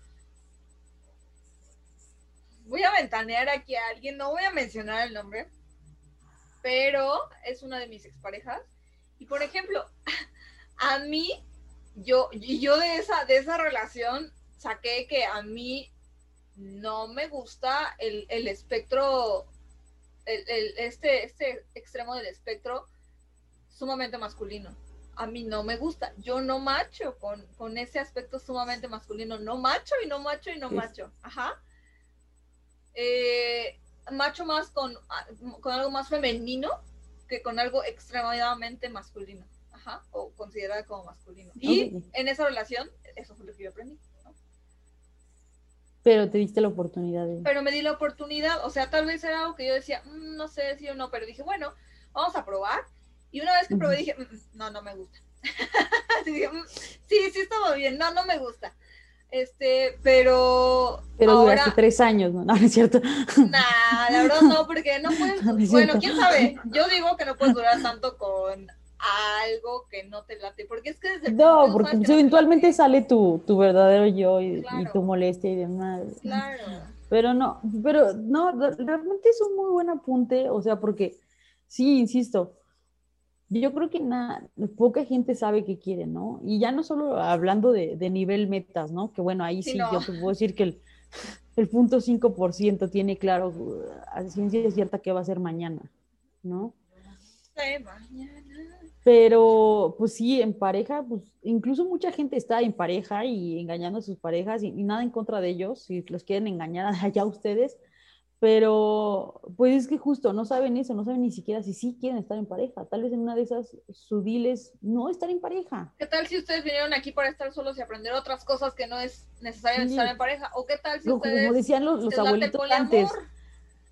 voy a ventanear aquí a alguien, no voy a mencionar el nombre, pero es una de mis exparejas. Y por ejemplo, a mí, yo, yo de esa, de esa relación saqué que a mí no me gusta el, el espectro, el, el- este, este extremo del espectro sumamente masculino. A mí no me gusta. Yo no macho con, con ese aspecto sumamente masculino. No macho y no macho y no macho. Ajá. Eh, macho más con, con algo más femenino que con algo extremadamente masculino. Ajá. O considerada como masculino. Y en esa relación, eso fue lo que yo aprendí. ¿no? Pero te diste la oportunidad de. Pero me di la oportunidad. O sea, tal vez era algo que yo decía, "Mm, no sé si o no, pero dije, bueno, vamos a probar. Y una vez que probé dije, "Mm, mm, no, no me gusta. Dije, "Mm, sí, sí estaba bien, no, no me gusta. Este, pero, Pero ahora, duraste tres años, ¿no? No, no es cierto. nah, la verdad no, porque no puedes, No es bueno, quién sabe, yo digo que no puedes durar tanto con algo que no te late, porque es que desde No, porque pues, no eventualmente sale tu, tu verdadero yo y, tu molestia y demás. Claro. Pero no, pero no, re- realmente es un muy buen apunte, o sea, porque sí, insisto, yo creo que na- poca gente sabe qué quiere, ¿no? Y ya no solo hablando de, de nivel metas, ¿no? Que bueno, ahí Sí, sí, no. yo te puedo decir que el, el punto 5% tiene claro a ciencia cierta qué va a ser mañana, ¿no? De mañana. Pero, pues sí, en pareja, pues incluso mucha gente está en pareja y engañando a sus parejas y, y nada en contra de ellos, si los quieren engañar allá ustedes, pero pues es que justo no saben eso, no saben ni siquiera si sí quieren estar en pareja. Tal vez en una de esas su deal es no estar en pareja. ¿Qué tal si ustedes vinieron aquí para estar solos y aprender otras cosas que no es necesario Sí. estar en pareja? ¿O qué tal si ustedes como decían los, los abuelitos antes,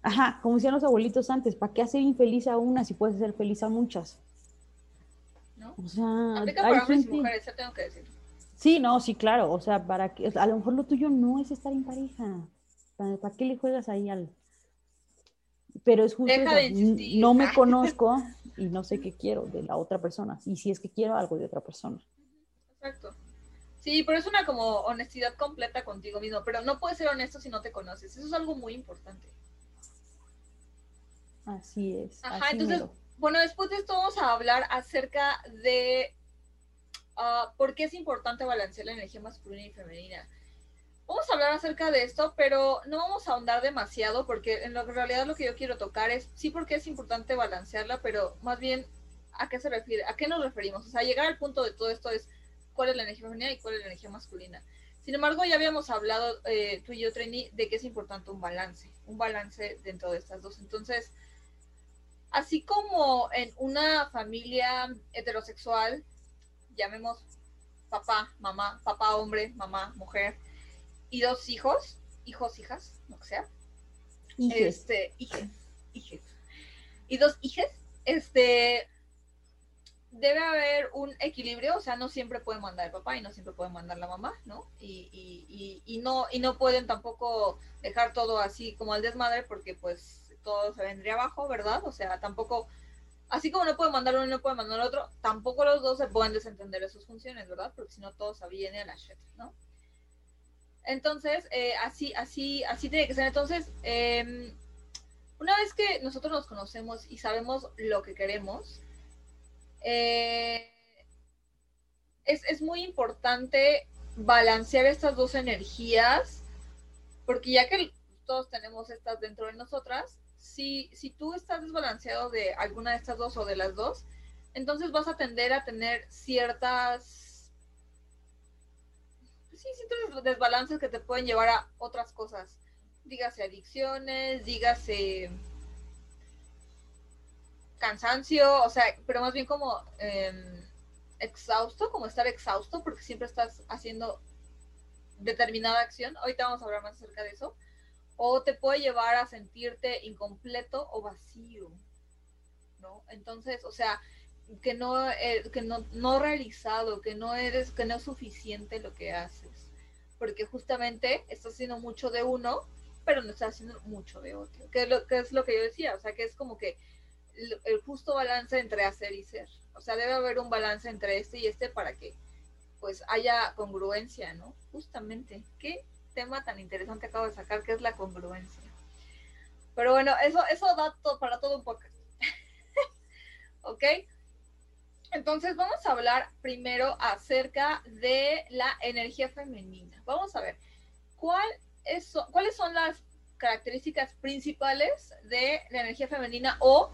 ajá, como decían los abuelitos antes, ¿para qué hacer infeliz a una si puedes hacer feliz a muchas? ¿no? O sea, Aplica para hombres y gente- mujeres, ya tengo que decir. Sí, no, sí, claro. O sea, para que, a lo mejor lo tuyo no es estar en pareja. ¿Para, para qué le juegas ahí al? Pero es justo Deja de. No me conozco y no sé qué quiero de la otra persona. Y si es que quiero algo de otra persona. Exacto. Sí, pero es una como honestidad completa contigo mismo, pero no puedes ser honesto si no te conoces. Eso es algo muy importante. Así es. Ajá, así entonces, bueno, después de esto vamos a hablar acerca de ah, por qué es importante balancear la energía masculina y femenina. Vamos a hablar acerca de esto, pero no vamos a ahondar demasiado porque en, lo, realidad lo que yo quiero tocar es sí porque es importante balancearla, pero más bien a qué se refiere, a qué nos referimos. O sea, llegar al punto de todo esto es cuál es la energía femenina y cuál es la energía masculina. Sin embargo, ya habíamos hablado eh, tú y yo, Trini, de que es importante un balance, un balance dentro de estas dos. Entonces, así como en una familia heterosexual, llamemos papá, mamá, papá, hombre, mamá, mujer, y dos hijos, hijos, hijas, lo que sea, Hijes. este, hijes, hijes, y dos hijes, este, debe haber un equilibrio, o sea, no siempre puede mandar el papá y no siempre puede mandar la mamá, ¿no? Y, y, y, y no, y no pueden tampoco dejar todo así como al desmadre porque pues todo se vendría abajo, ¿verdad? O sea, tampoco, así como no puede mandar uno y no puede mandar el otro, tampoco los dos se pueden desentender de sus funciones, ¿verdad? Porque si no todo se viene a la shit, ¿no? Entonces, eh, así, así, así tiene que ser. Entonces, eh, una vez que nosotros nos conocemos y sabemos lo que queremos, eh, es, es muy importante balancear estas dos energías, porque ya que todos tenemos estas dentro de nosotras, si, si tú estás desbalanceado de alguna de estas dos o de las dos, entonces vas a tender a tener ciertas sí, ciertos desbalances que te pueden llevar a otras cosas. Dígase adicciones, dígase cansancio, o sea, pero más bien como eh, exhausto, como estar exhausto, porque siempre estás haciendo determinada acción. Ahorita vamos a hablar más acerca de eso. O te puede llevar a sentirte incompleto o vacío. ¿no? Entonces, o sea, que no, eh, que no, no realizado, que no eres, que no es suficiente lo que haces. Porque justamente estás haciendo mucho de uno, pero no estás haciendo mucho de otro. Que es lo que, es lo que yo decía, o sea, que es como que el, el justo balance entre hacer y ser. O sea, debe haber un balance entre este y este para que pues haya congruencia, ¿no? Justamente. Qué tema tan interesante acabo de sacar, que es la congruencia. Pero bueno, eso, eso da para todo un poco. ¿Ok? Entonces vamos a hablar primero acerca de la energía femenina. Vamos a ver, ¿cuál es, ¿cuáles son las características principales de la energía femenina o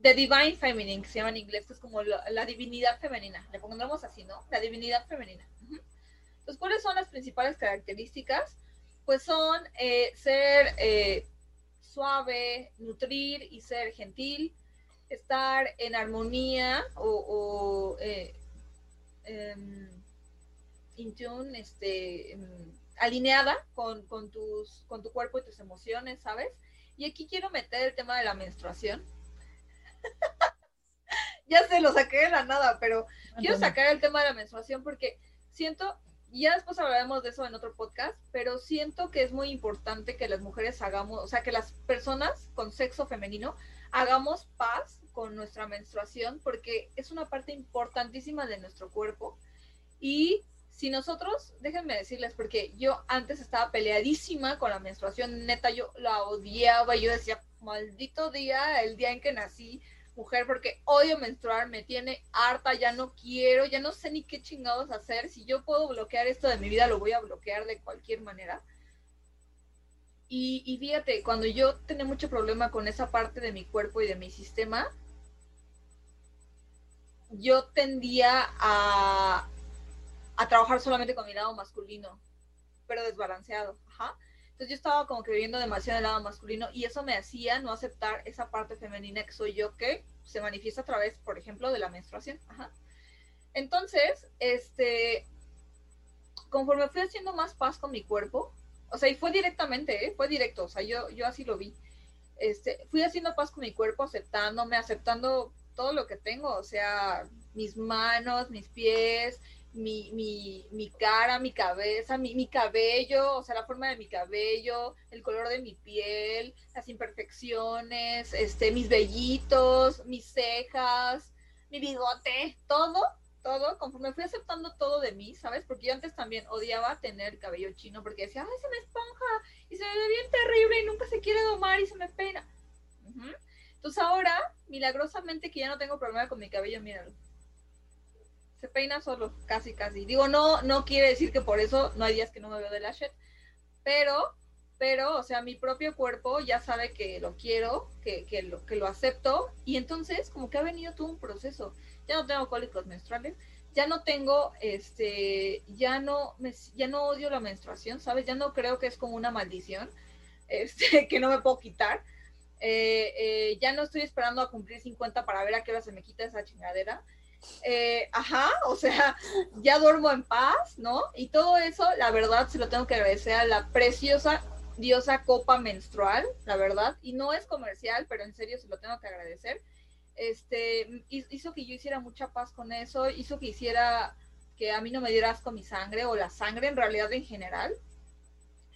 The Divine Feminine, que se llama en inglés, que es como la, divinidad femenina. Le pondremos así, ¿no? La divinidad femenina. Entonces, ¿cuáles son las principales características? Pues son eh, ser eh, suave, nutrir y ser gentil, estar en armonía o, eh, em, in tune, este, em, alineada con, con, tus, con tu cuerpo y tus emociones, ¿sabes? Y aquí quiero meter el tema de la menstruación ya se lo saqué de la nada, pero quiero sacar el tema de la menstruación porque siento, ya después hablaremos de eso en otro podcast, pero siento que es muy importante que las mujeres hagamos, o sea, que las personas con sexo femenino hagamos paz con nuestra menstruación porque es una parte importantísima de nuestro cuerpo y si nosotros, déjenme decirles, porque yo antes estaba peleadísima con la menstruación, neta, yo la odiaba, yo decía, maldito día, el día en que nací mujer, porque odio menstruar, me tiene harta, ya no quiero, ya no sé ni qué chingados hacer. Si yo puedo bloquear esto de mi vida, lo voy a bloquear de cualquier manera. Y, y fíjate, cuando yo tenía mucho problema con esa parte de mi cuerpo y de mi sistema, yo tendía a, a trabajar solamente con mi lado masculino, pero desbalanceado. Ajá. Entonces yo estaba como que viviendo demasiado el lado masculino y eso me hacía no aceptar esa parte femenina que soy yo que se manifiesta a través, por ejemplo, de la menstruación. Ajá. Entonces, este, conforme fui haciendo más paz con mi cuerpo, o sea, y fue directamente, ¿eh? fue directo, o sea, yo, yo así lo vi. Este, fui haciendo paz con mi cuerpo, aceptándome, aceptando todo lo que tengo, o sea, mis manos, mis pies, mi, mi, mi cara, mi cabeza, mi, mi, cabello, o sea, la forma de mi cabello, el color de mi piel, las imperfecciones, este, mis vellitos, mis cejas, mi bigote, todo, todo, conforme fui aceptando todo de mí, ¿sabes? Porque yo antes también odiaba tener cabello chino porque decía, ay, se me esponja y se me ve bien terrible y nunca se quiere domar y se me peina. Entonces ahora, milagrosamente que ya no tengo problema con mi cabello, míralo se peina solo, casi, casi. Digo, no, no quiere decir que por eso no hay días que no me veo de la pero, pero, o sea, mi propio cuerpo ya sabe que lo quiero, que, que, lo, que lo acepto, y entonces como que ha venido todo un proceso. Ya no tengo cólicos menstruales, ya no tengo, este, ya no, me, ya no odio la menstruación, ¿sabes? Ya no creo que es como una maldición, este, que no me puedo quitar. Eh, eh, ya no estoy esperando a cumplir 50 para ver a qué hora se me quita esa chingadera eh, ajá, o sea, ya duermo en paz, ¿no? Y todo eso, la verdad, se lo tengo que agradecer a la preciosa diosa copa menstrual, la verdad, y no es comercial, pero en serio se lo tengo que agradecer. Este, hizo que yo hiciera mucha paz con eso, hizo que hiciera que a mí no me diera asco mi sangre o la sangre en realidad en general.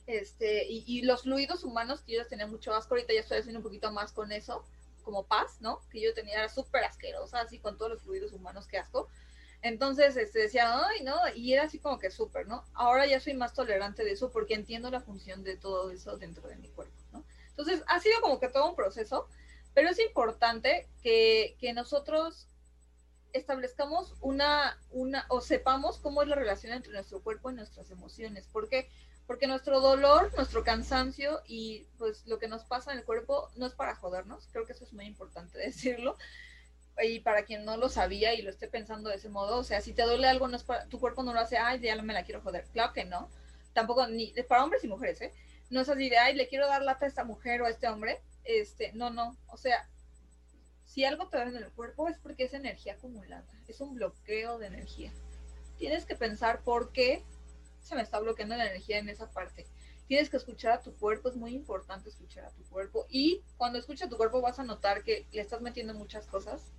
Este, y, los fluidos humanos que yo tenía mucho asco, ahorita ya estoy haciendo un poquito más con eso como paz, ¿no? Que yo tenía, era súper asquerosa, así con todos los fluidos humanos que asco. Entonces, este, decía, ay, no, y era así como que súper, ¿no? Ahora ya soy más tolerante de eso porque entiendo la función de todo eso dentro de mi cuerpo, ¿no? Entonces, ha sido como que todo un proceso, pero es importante que, que nosotros establezcamos una, una, o sepamos cómo es la relación entre nuestro cuerpo y nuestras emociones. ¿Por qué? Porque nuestro dolor, nuestro cansancio y pues lo que nos pasa en el cuerpo no es para jodernos, creo que eso es muy importante decirlo. Y para quien no lo sabía y lo esté pensando de ese modo, o sea, si te duele algo, no es para, tu cuerpo no lo hace, ay, ya no me la quiero joder. Claro que no. Tampoco, ni para hombres y mujeres, ¿eh? No es así de, ay, le quiero dar lata a esta mujer o a este hombre. Este, no, no. O sea, si algo te duele en el cuerpo es porque es energía acumulada, es un bloqueo de energía. Tienes que pensar por qué se me está bloqueando la energía en esa parte. tienes que escuchar a tu cuerpo, es muy importante escuchar a tu cuerpo. Y cuando escuchas a tu cuerpo vas a notar que le estás metiendo muchas cosas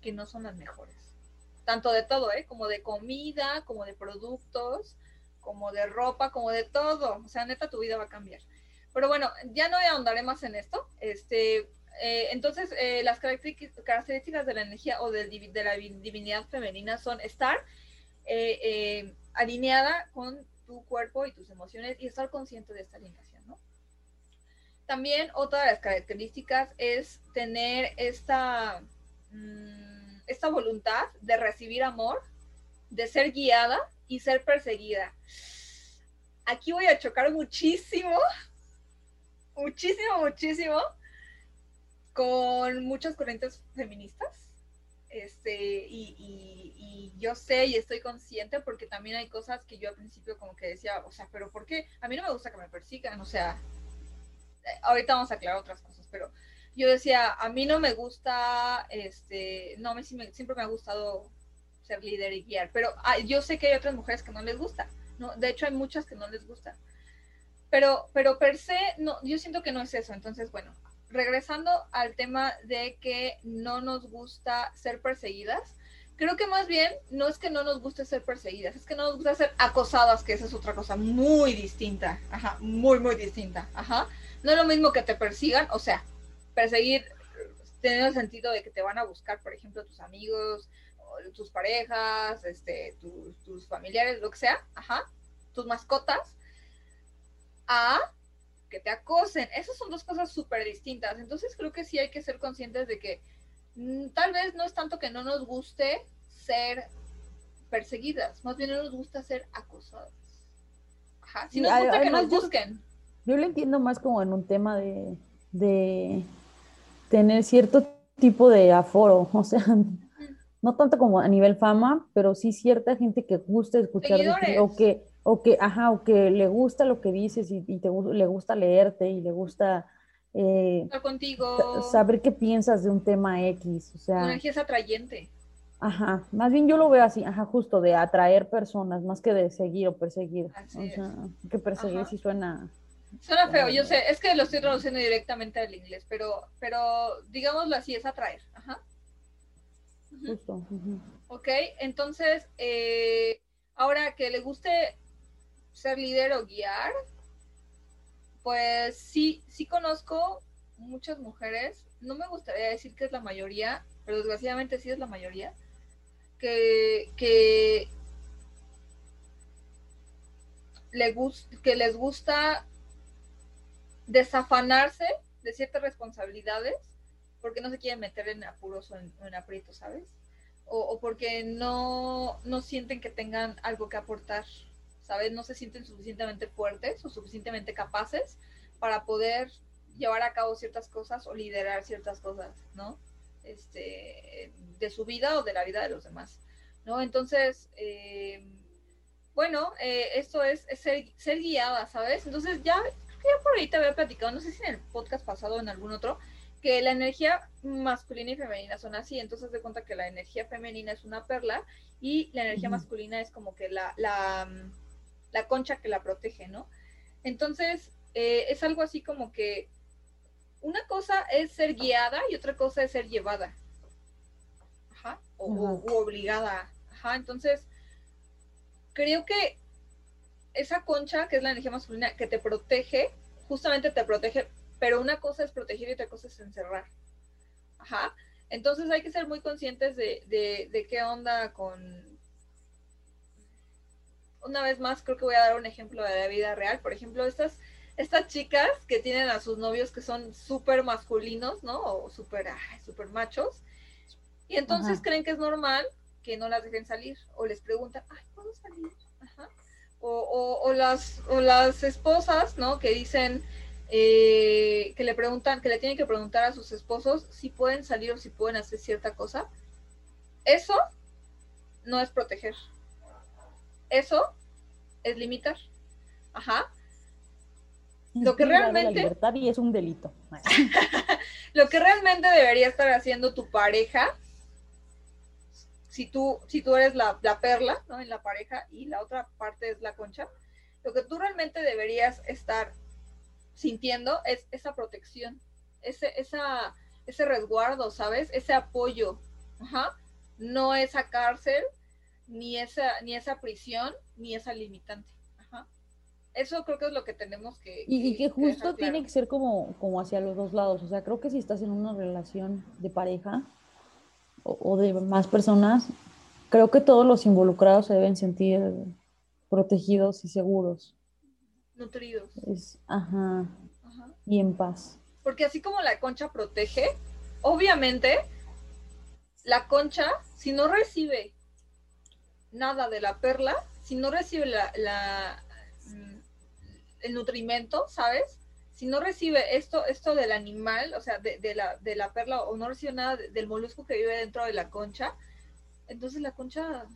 que no son las mejores. Tanto de todo, ¿eh? Como de comida, como de productos, como de ropa, como de todo. O sea, neta, tu vida va a cambiar. Pero bueno, ya no ahondaré más en esto. Este, eh, entonces, eh, las características de la energía o de, de la divinidad femenina son estar eh, alineada con tu cuerpo y tus emociones y estar consciente de esta alineación. También otra de las características es tener esta, mm, esta voluntad de recibir amor, de ser guiada y ser perseguida. Aquí voy a chocar muchísimo muchísimo, muchísimo con muchas corrientes feministas. Este, y, yo sé y estoy consciente porque también hay cosas que yo al principio como que decía, o sea, pero ¿por qué? A mí no me gusta que me persigan, o sea, ahorita vamos a aclarar otras cosas, pero yo decía, a mí no me gusta, este, no, me, siempre me ha gustado ser líder y guiar, pero ah, yo sé que hay otras mujeres que no les gusta, ¿no? De hecho hay muchas que no les gusta. Pero, pero per se, no, yo siento que no es eso. Entonces, bueno, regresando al tema de que no nos gusta ser perseguidas, creo que más bien no es que no nos guste ser perseguidas, es que no nos gusta ser acosadas, que esa es otra cosa muy distinta, ajá, muy, muy distinta, ajá. No es lo mismo que te persigan, o sea, perseguir tiene el sentido de que te van a buscar, por ejemplo, tus amigos, tus parejas, este, tus, tus familiares, lo que sea, ajá, tus mascotas, a que te acosen. Esas son dos cosas súper distintas. Entonces creo que sí hay que ser conscientes de que mm, tal vez no es tanto que no nos guste ser perseguidas, más bien no nos gusta ser acosadas. Ajá, si nos gusta que nos busquen. Yo, lo entiendo más como en un tema de, de tener cierto tipo de aforo, o sea, no tanto como a nivel fama, pero sí cierta gente que gusta escuchar o que o que, ajá, o que le gusta lo que dices y, te, le gusta leerte y le gusta eh, contigo. saber qué piensas de un tema X, o sea. Energía es atrayente. Ajá, más bien yo lo veo así, ajá, justo de atraer personas, más que de seguir o perseguir. o sea, que perseguir sí suena. Suena feo, yo sé, es que lo estoy traduciendo directamente al inglés, pero, pero digámoslo así, es atraer. Ajá. Justo. Ok, entonces, eh, ahora que le guste ser líder o guiar, pues sí, sí conozco muchas mujeres, no me gustaría decir que es la mayoría, pero desgraciadamente sí es la mayoría, que, que, le que les gusta desafanarse de ciertas responsabilidades porque no se quieren meter en apuros o en, en aprietos, ¿sabes? O, porque no, no sienten que tengan algo que aportar ¿sabes? No se sienten suficientemente fuertes o suficientemente capaces para poder llevar a cabo ciertas cosas o liderar ciertas cosas, ¿no? Este, de su vida o de la vida de los demás, ¿no? Entonces, eh, bueno, eh, esto es, ser, ser, guiada, ¿sabes? Entonces ya, ya por ahí te había platicado, no sé si en el podcast pasado o en algún otro, que la energía masculina y femenina son así, entonces de cuenta que la energía femenina es una perla y la energía masculina es como que la, la la concha que la protege, ¿no? Entonces, eh, es algo así como que una cosa es ser guiada y otra cosa es ser llevada. Ajá. O, obligada. Ajá. Entonces, creo que esa concha, que es la energía masculina, que te protege, justamente te protege, pero una cosa es proteger y otra cosa es encerrar. Ajá. Entonces hay que ser muy conscientes de, de qué onda con, una vez más creo que voy a dar un ejemplo de la vida real. Por ejemplo, estas, estas chicas que tienen a sus novios que son súper masculinos, ¿no? O súper super machos. Y entonces creen que es normal que no las dejen salir. O les preguntan, ay, ¿puedo salir? Ajá. O, o, las, o las esposas, ¿no? Que dicen, eh, que le preguntan, que le tienen que preguntar a sus esposos si pueden salir o si pueden hacer cierta cosa. Eso no es proteger. Eso es limitar. Ajá. Lo que realmente. libertad y es un delito. lo que realmente debería estar haciendo tu pareja, si tú, si tú eres la, perla, ¿no? En la pareja y la otra parte es la concha, Lo que tú realmente deberías estar sintiendo es esa protección, ese, esa, ese resguardo, ¿sabes? Ese apoyo. Ajá. No esa cárcel, ni esa, ni esa prisión, ni esa limitante. Ajá. Eso creo que es lo que tenemos que... Y que, justo tiene que ser como, como hacia los dos lados. O sea, creo que si estás en una relación de pareja o de más personas, creo que todos los involucrados se deben sentir protegidos y seguros. Nutridos. ajá, Y en paz. Porque así como la concha protege, obviamente la concha, si no recibe nada de la perla, si no recibe la, mm, el nutrimento, ¿sabes? Si no recibe esto, esto del animal, o sea, de, la, de la perla, o no recibe nada del molusco que vive dentro de la concha, entonces la concha,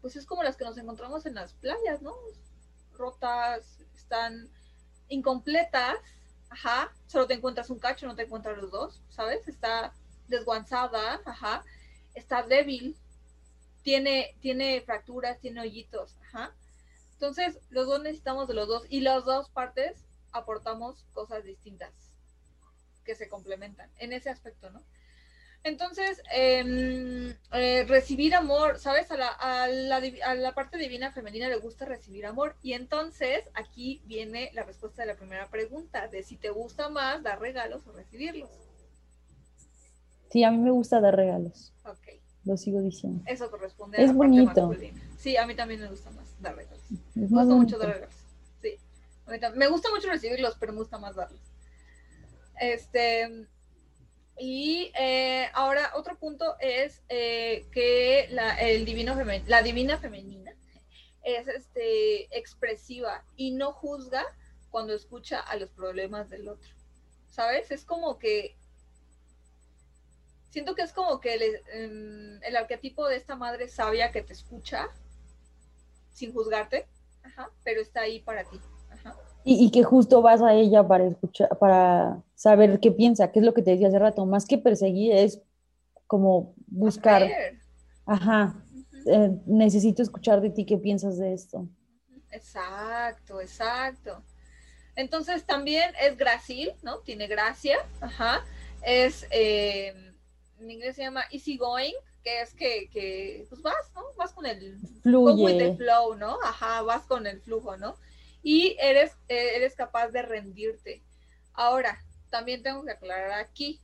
pues es como las que nos encontramos en las playas, ¿no? Rotas, están incompletas, ajá, solo te encuentras un cacho, no te encuentras los dos, ¿sabes? Está desguanzada, ajá, está débil, tiene, tiene fracturas, tiene hoyitos, ajá. Entonces, los dos necesitamos de los dos y las dos partes aportamos cosas distintas que se complementan en ese aspecto, ¿no? Entonces, em, eh, recibir amor, ¿sabes? A la, a, la, a la, parte divina femenina le gusta recibir amor. Y entonces aquí viene la respuesta de la primera pregunta, de si te gusta más dar regalos o recibirlos. Sí, a mí me gusta dar regalos. Ok. Lo sigo diciendo. Eso corresponde es a la bonito. Parte Sí, a mí también me gusta más dar regalos. me gusta mucho dar regalos. Sí. Me gusta mucho recibirlos, pero me gusta más darlos. Este, y eh, ahora otro punto es eh, que la, el divino la divina femenina es este, expresiva y no juzga cuando escucha a los problemas del otro. ¿Sabes? Es como que siento que es como que em, el, arquetipo de esta madre sabia que te escucha sin juzgarte, pero está ahí para ti. Y, que justo vas a ella para escuchar, para saber qué piensa, qué es lo que te decía hace rato, más que perseguir es como buscar. Ajá, eh, necesito escuchar de ti qué piensas de esto. Exacto, exacto. Entonces también es gracil, ¿no? Tiene gracia, ajá. Es, eh, en inglés se llama easy going, que es que, que pues vas, ¿no? Vas con el... Fluye. flow, ¿no? Ajá, vas con el flujo, ¿no? Y eres, eh, eres capaz de rendirte. Ahora, también tengo que aclarar aquí,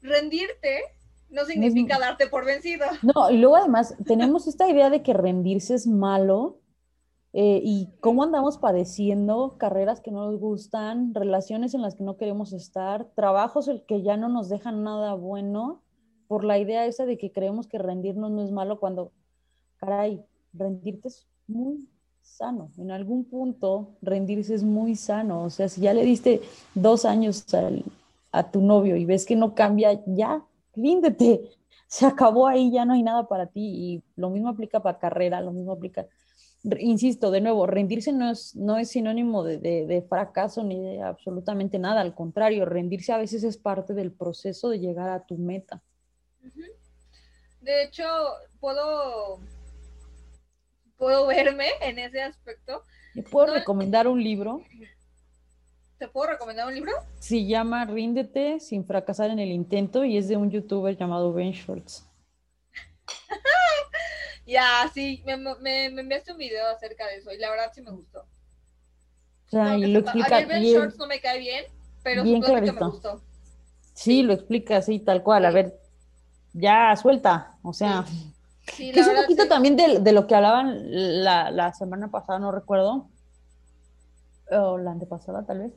rendirte no significa darte por vencido. No, y luego además tenemos esta idea de que rendirse es malo eh, y cómo andamos padeciendo carreras que no nos gustan, relaciones en las que no queremos estar, trabajos el que ya no nos dejan nada bueno por la idea esa de que creemos que rendirnos no es malo cuando, caray, rendirte es muy sano. En algún punto rendirse es muy sano. O sea, si ya le diste dos años a tu novio y ves que no cambia, ya, ríndete. Se acabó ahí, ya no hay nada para ti. Y lo mismo aplica para carrera, lo mismo aplica. Insisto, de nuevo, rendirse no es, no es sinónimo de, fracaso ni de absolutamente nada. Al contrario, rendirse a veces es parte del proceso de llegar a tu meta. De hecho, puedo puedo verme en ese aspecto. ¿Me puedo recomendar un libro? ¿Te puedo recomendar un libro? Se llama Ríndete sin fracasar en el intento y es de un youtuber llamado Ben Shorts. ya, sí, me, me, enviaste un video acerca de eso y la verdad sí me gustó. O sea, y lo explica. A Ben Shorts no me cae bien, pero bien me gustó. Sí, lo explica así, tal cual. A ver, ya suelta, o sea que es un poquito también de, lo que hablaban la, semana pasada, no recuerdo, o la antepasada tal vez,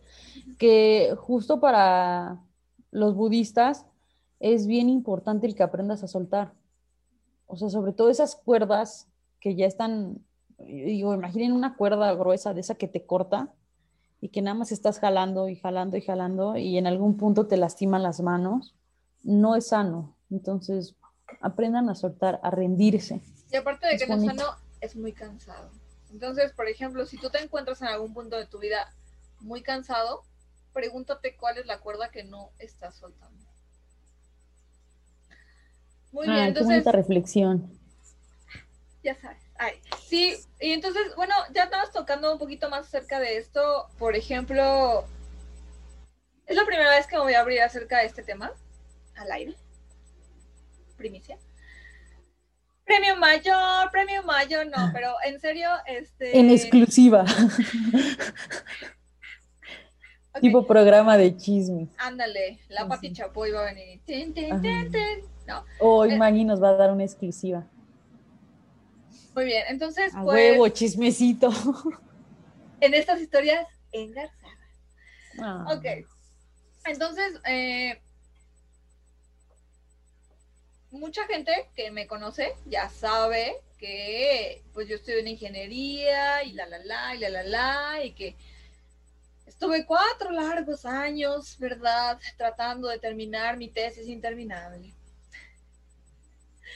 que justo para los budistas es bien importante el que aprendas a soltar. O sea, sobre todo esas cuerdas que ya están, digo, imaginen una cuerda gruesa de esa que te corta y que nada más estás jalando y jalando y jalando y en algún punto te lastiman las manos, no es sano. Entonces, aprendan a soltar, a rendirse. Y aparte de que no es sano, es muy cansado. Entonces, por ejemplo, si tú te encuentras en algún punto de tu vida muy cansado, pregúntate cuál es la cuerda que no estás soltando. Muy bien, entonces. reflexión. Ya sabes. Ay, sí, y entonces, bueno, ya estabas tocando un poquito más acerca de esto. Por ejemplo, es la primera vez que me voy a abrir acerca de este tema al aire. Primicia. Premio mayor, premio mayor, no, pero en serio, este. En exclusiva. Tipo programa de chismes. Ándale, la Pati Chapoy va a venir. Ten, ten, ten, no. Hoy eh, Maggie nos va a dar una exclusiva. Muy bien, entonces. A pues, huevo, chismecito. En estas historias engarzadas. Ah. Ok. Entonces, eh, mucha gente que me conoce ya sabe que pues yo estoy en ingeniería y la la la y la la la y que estuve cuatro largos años, ¿verdad? Tratando de terminar mi tesis interminable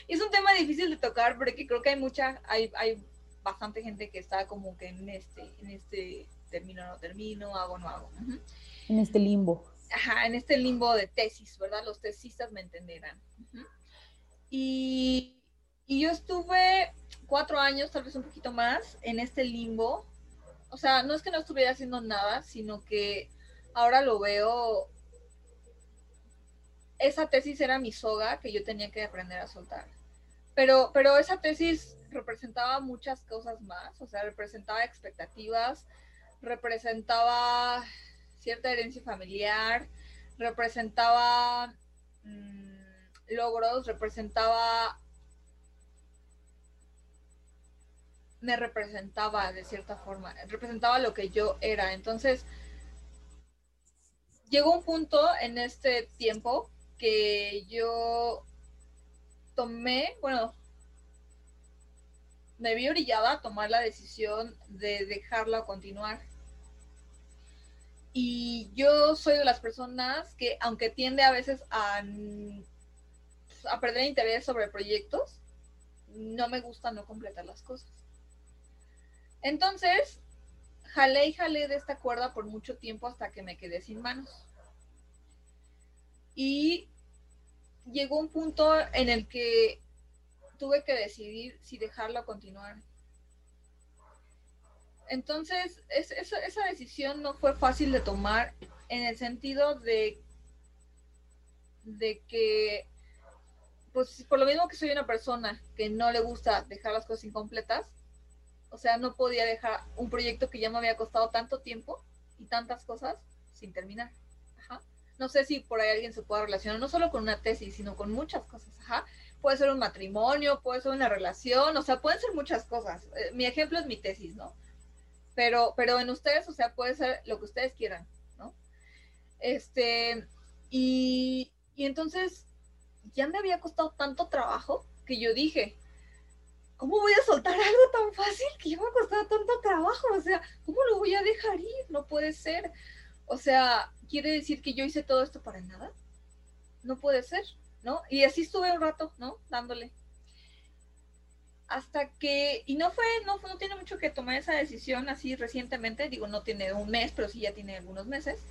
es un tema difícil de tocar porque creo que hay mucha, hay, hay bastante gente que está como que en este, en este termino, no termino, hago, no hago. En este limbo. Ajá, en este limbo de tesis, ¿verdad? Los tesistas me entenderán. Y, y yo estuve cuatro años, tal vez un poquito más, en este limbo. O sea, no es que no estuviera haciendo nada, sino que ahora lo veo esa tesis era mi soga que yo tenía que aprender a soltar. Pero, pero esa tesis representaba muchas cosas más, o sea, representaba expectativas, representaba cierta herencia familiar, representaba mm, logros, representaba, me representaba de cierta forma, representaba lo que yo era. Entonces, llegó un punto en este tiempo que yo tomé, bueno, me vi orillada a tomar la decisión de dejarla continuar. Y yo soy de las personas que, aunque tiende a veces a, a perder interés sobre proyectos, no me gusta no completar las cosas. Entonces, jalé y jalé de esta cuerda por mucho tiempo hasta que me quedé sin manos. Y llegó un punto en el que tuve que decidir si dejarlo continuar. Entonces, esa decisión no fue fácil de tomar en el sentido de, de que, pues por lo mismo que soy una persona que no le gusta dejar las cosas incompletas, o sea, no podía dejar un proyecto que ya me había costado tanto tiempo y tantas cosas sin terminar no sé si por ahí alguien se pueda relacionar, no solo con una tesis, sino con muchas cosas. Puede ser un matrimonio, puede ser una relación, o sea, pueden ser muchas cosas. Eh, mi ejemplo es mi tesis, ¿no? Pero, pero en ustedes, o sea, puede ser lo que ustedes quieran, ¿no? Este, y, y entonces ya me había costado tanto trabajo que yo dije, ¿cómo voy a soltar algo tan fácil que ya me ha costado tanto trabajo? O sea, ¿cómo lo voy a dejar ir? No puede ser. O sea, ¿quiere decir que yo hice todo esto para nada? No puede ser, ¿no? Y así estuve un rato, ¿no? Dándole. Hasta que, y no fue, no, no tiene mucho que tomar esa decisión así recientemente, digo, no tiene un mes, pero sí ya tiene algunos meses,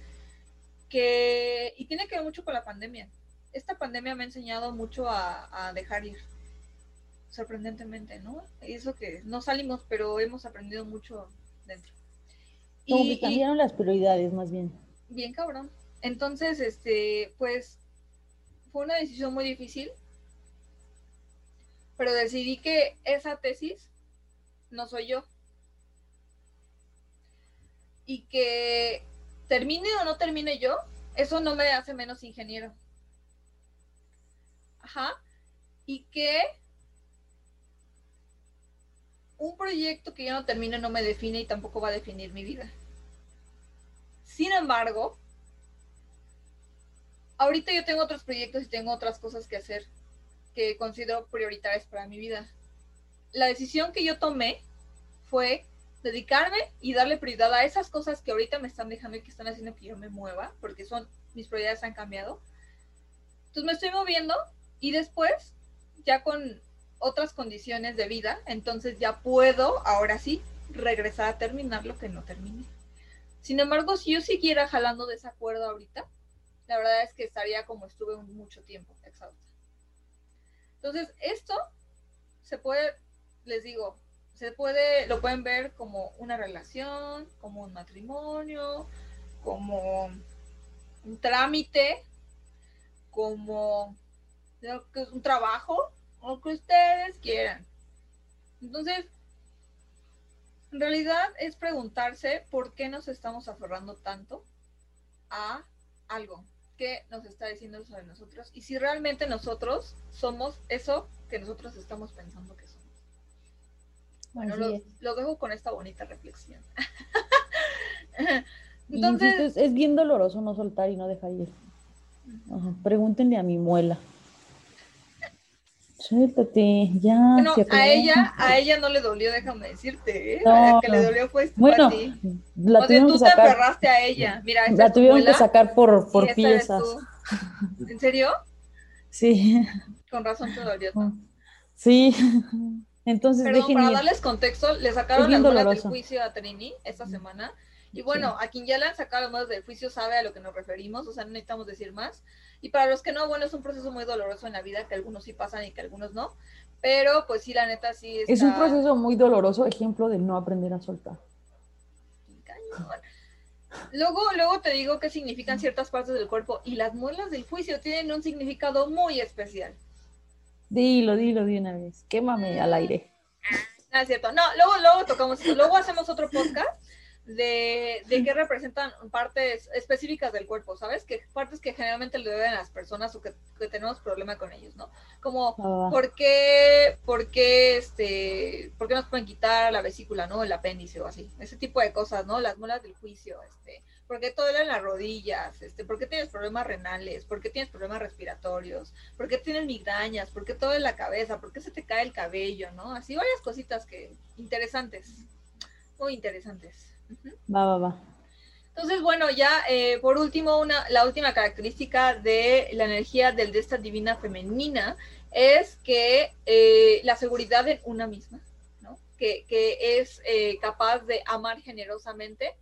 que, y tiene que ver mucho con la pandemia. Esta pandemia me ha enseñado mucho a, dejar ir, sorprendentemente, ¿no? Y eso que no salimos, pero hemos aprendido mucho dentro. Como y, que cambiaron las prioridades, más bien bien cabrón. Entonces, este, pues, fue una decisión muy difícil, pero decidí que esa tesis no soy yo. Y que termine o no termine yo, eso no me hace menos ingeniero. Y que un proyecto que yo no termine no me define y tampoco va a definir mi vida. Sin embargo, ahorita yo tengo otros proyectos y tengo otras cosas que hacer que considero prioritarias para mi vida. La decisión que yo tomé fue dedicarme y darle prioridad a esas cosas que ahorita me están dejando y que están haciendo que yo me mueva, porque son mis prioridades han cambiado. Entonces me estoy moviendo y después, ya con otras condiciones de vida, entonces ya puedo, ahora sí, regresar a terminar lo que no terminé. Sin embargo, si yo siguiera jalando de esa cuerda ahorita, la verdad es que estaría como estuve mucho tiempo exhausta. Entonces, esto se puede, les digo, se puede, lo pueden ver como una relación, como un matrimonio, como un trámite, como un trabajo, o lo que ustedes quieran. Entonces, en realidad es preguntarse por qué nos estamos aferrando tanto a algo que nos está diciendo sobre nosotros y si realmente nosotros somos eso que nosotros estamos pensando que somos. Bueno, lo, dejo con esta bonita reflexión. Entonces, es, bien doloroso no soltar y no dejar ir. Pregúntenle a mi muela. Suéltate, ya. Bueno, a ella, a ella no le dolió, déjame decirte, ¿eh? que le dolió fue bueno, a ti. La o sea, tú te aferraste a ella. Mira, la tuvieron que sacar por, por piezas. ¿En serio? Sí. Con razón te dolió. Tanto. Sí. Entonces, Perdón, para darles contexto, le sacaron las muelas del juicio a Trini esta semana. Y bueno, a quien ya le han sacado las del juicio sabe a lo que nos referimos, o sea, no necesitamos decir más. Y para los que no, bueno, es un proceso muy doloroso en la vida, que algunos sí pasan y que algunos no. Pero pues sí, la neta sí. Está... Es un proceso muy doloroso, ejemplo de no aprender a soltar. Luego, luego te digo qué significan ciertas partes del cuerpo y las muelas del juicio tienen un significado muy especial. Dilo, dilo de una vez. Quémame al aire. No es cierto. No, luego, luego tocamos, luego hacemos otro podcast de, de qué representan partes específicas del cuerpo, ¿sabes? Que partes que generalmente le deben a las personas o que, tenemos problema con ellos, ¿no? Como, ah. ¿por, qué, por, qué, este, ¿por qué nos pueden quitar la vesícula, ¿no? El apéndice o así. Ese tipo de cosas, ¿no? Las muelas del juicio, este. ¿Por qué te duelen las rodillas? Este, ¿Por qué tienes problemas renales? ¿Por qué tienes problemas respiratorios? ¿Por qué tienes migrañas? ¿Por qué todo en la cabeza? ¿Por qué se te cae el cabello? ¿No? Así varias cositas que interesantes, muy interesantes. Va, va, va. Entonces, bueno, ya eh, por último, una, la última característica de la energía del de esta divina femenina es que eh, la seguridad en una misma, ¿no? que, es eh, capaz de amar generosamente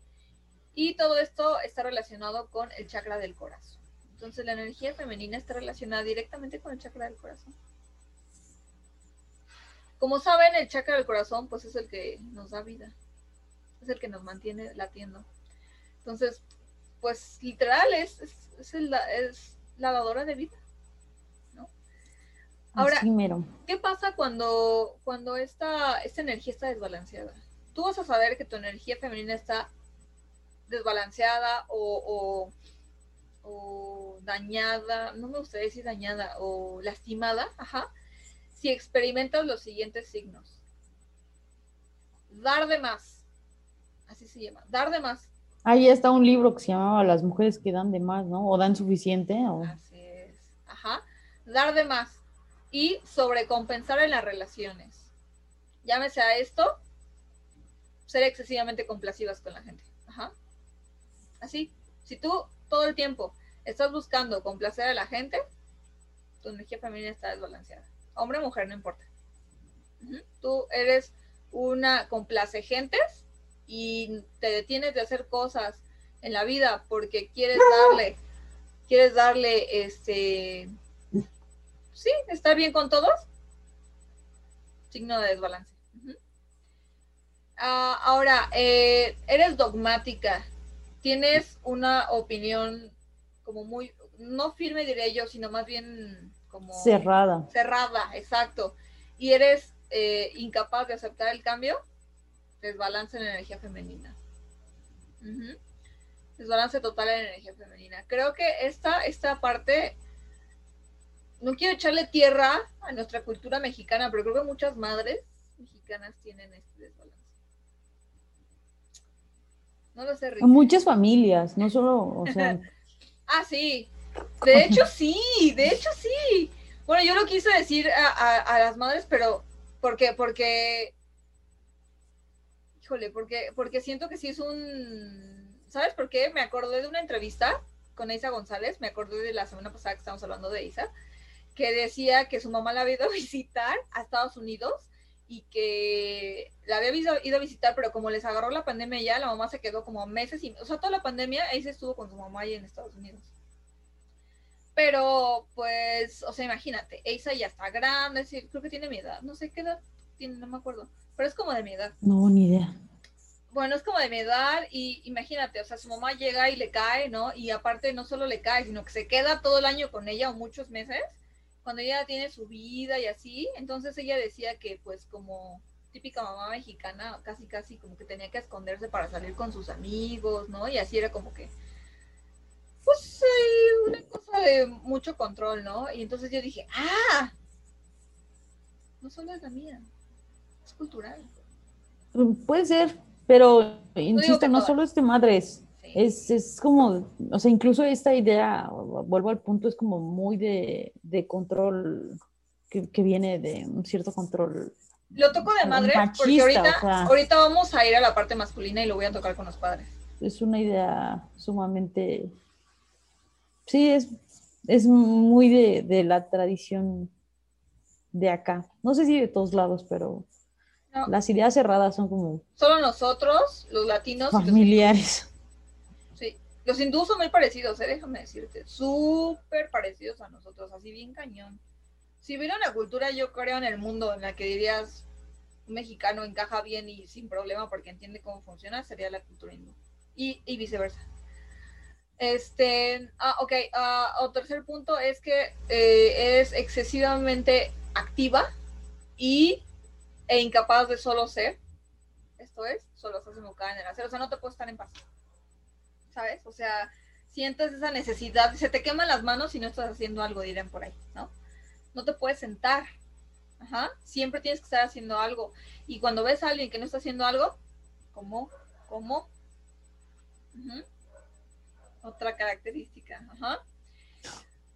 y todo esto está relacionado con el chakra del corazón. Entonces, la energía femenina está relacionada directamente con el chakra del corazón. Como saben, el chakra del corazón pues es el que nos da vida es el que nos mantiene latiendo. Entonces, pues literal es, es, la dadora de vida. ¿no? Ahora, ¿qué pasa cuando, cuando esta, esta energía está desbalanceada? Tú vas a saber que tu energía femenina está desbalanceada o, o, dañada, no me gustaría decir dañada, o lastimada, ajá, si experimentas los siguientes signos. Dar de más, así se llama, dar de más. Ahí está un libro que se llamaba Las mujeres que dan de más, ¿no? O dan suficiente. O... Así es. Ajá. Dar de más. Y sobrecompensar en las relaciones. Llámese a esto, ser excesivamente complacivas con la gente. Ajá. Así. Si tú todo el tiempo estás buscando complacer a la gente, tu energía femenina está desbalanceada. Hombre o mujer, no importa. Tú eres una complace gentes y te detienes de hacer cosas en la vida porque quieres darle, quieres darle, este, sí, estar bien con todos, signo de desbalance. Ah, ahora, eh, eres dogmática, tienes una opinión como muy, no firme diré yo, sino más bien como... Cerrada. Cerrada, exacto. Y eres eh, incapaz de aceptar el cambio desbalance en energía femenina. Desbalance total en energía femenina. Creo que esta, esta parte, no quiero echarle tierra a nuestra cultura mexicana, pero creo que muchas madres mexicanas tienen este desbalance. No lo sé, Muchas familias, no solo, o sea... ah, sí. De hecho, sí, de hecho, sí. Bueno, yo lo quise decir a, a las madres, pero porque, porque híjole, porque, porque siento que sí es un, ¿sabes por qué? Me acordé de una entrevista con Isa González, me acordé de la semana pasada que estábamos hablando de Isa, que decía que su mamá la había ido a visitar a Estados Unidos y que la había ido, a visitar, pero como les agarró la pandemia ya, la mamá se quedó como meses y, o sea, toda la pandemia, se estuvo con su mamá ahí en Estados Unidos. Pero, pues, o sea, imagínate, Isa ya está grande, creo que tiene mi edad, no sé qué edad tiene? No me acuerdo. Pero es como de mi edad. No, ni idea. Bueno, es como de mi edad y imagínate, o sea, su mamá llega y le cae, ¿no? Y aparte no solo le cae, sino que se queda todo el año con ella o muchos meses, cuando ella tiene su vida y así. Entonces ella decía que pues como típica mamá mexicana, casi casi como que tenía que esconderse para salir con sus amigos, ¿no? Y así era como que, pues, una cosa de mucho control, ¿no? Y entonces yo dije, ah, no solo es la mía, es cultural. Puede ser, pero insisto, no, solo es de madres, es, es, como, o sea, incluso esta idea, vuelvo al punto, es como muy de, de control, que, que, viene de un cierto control. Lo toco de madre porque ahorita, ahorita vamos a ir a la parte masculina y lo voy a tocar con los padres. Es una idea sumamente, sí, es, es muy de, de la tradición de acá. No sé si de todos lados, pero las ideas cerradas son como... Solo nosotros, los latinos. Familiares. Los sí, los hindúes son muy parecidos, ¿eh? déjame decirte. Súper parecidos a nosotros, así bien cañón. Si hubiera una cultura, yo creo, en el mundo en la que dirías un mexicano encaja bien y sin problema porque entiende cómo funciona, sería la cultura hindú. Y, y viceversa. Este, ah, ok, uh, o tercer punto es que eh, es excesivamente activa y e incapaz de solo ser. Esto es, solo estás enfocada en el hacer. O sea, no te puedes estar en paz. ¿Sabes? O sea, sientes esa necesidad, se te queman las manos si no estás haciendo algo, dirán por ahí, ¿no? No te puedes sentar. Ajá. Siempre tienes que estar haciendo algo. Y cuando ves a alguien que no está haciendo algo, ¿cómo? ¿Cómo? Otra característica. Ajá.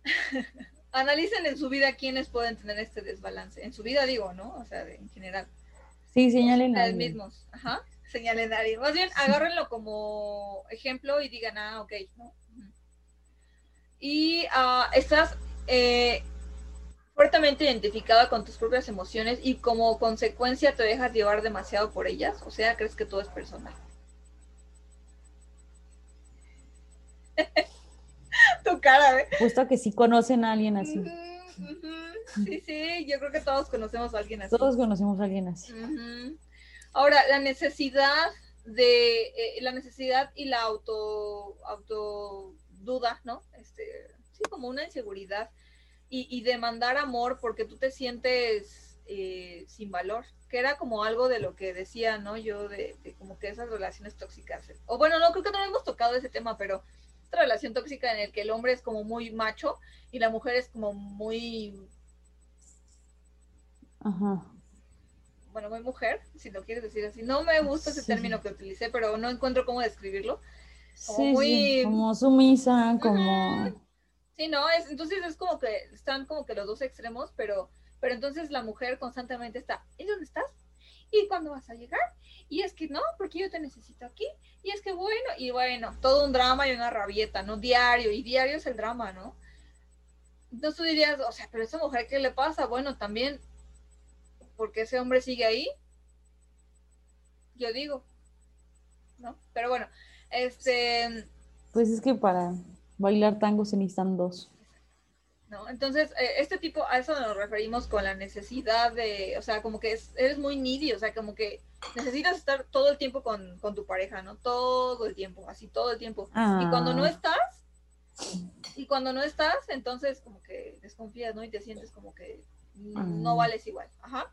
analicen en su vida quiénes pueden tener este desbalance. En su vida digo, ¿no? O sea, en general. Sí, señalen a mismos. Ajá, señalen a alguien. Más bien, agárrenlo como ejemplo y digan, ah, ok, ¿no? Y uh, estás eh, fuertemente identificada con tus propias emociones y como consecuencia te dejas llevar demasiado por ellas. O sea, crees que todo es personal. tu cara, ¿eh? Justo que sí conocen a alguien así. Sí, sí, yo creo que todos conocemos a alguien así. Todos conocemos a alguien así. Ahora, la necesidad de, eh, la necesidad y la auto, auto duda, ¿no? Este, sí, como una inseguridad. Y, y demandar amor porque tú te sientes eh, sin valor, que era como algo de lo que decía, ¿no? Yo de, de, como que esas relaciones tóxicas. O bueno, no, creo que no hemos tocado ese tema, pero relación tóxica en el que el hombre es como muy macho y la mujer es como muy... Ajá. Bueno, muy mujer, si lo quieres decir así. No me gusta ese término que utilicé, pero no encuentro cómo describirlo. Como muy... como sumisa, como... Sí, no, es, entonces es como que están como que los dos extremos, pero, pero entonces la mujer constantemente está, ¿y dónde estás? ¿Y cuándo vas a llegar? Y es que no, porque yo te necesito aquí. Y es que bueno, y bueno, todo un drama y una rabieta, ¿no? Diario, y diario es el drama, ¿no? Entonces tú dirías, o sea, pero esa mujer, ¿qué le pasa? Bueno, también, porque ese hombre sigue ahí. Yo digo, ¿no? Pero bueno, este... Pues es que para bailar tango se necesitan dos. ¿No? Entonces, eh, este tipo, a eso nos referimos con la necesidad de, o sea, como que es, eres muy needy, o sea, como que necesitas estar todo el tiempo con, tu pareja, ¿no? Todo el tiempo, así todo el tiempo. Y cuando no ah. estás, y cuando no estás, entonces como que desconfías, ¿no? Y te sientes como que no ah. vales igual, ajá.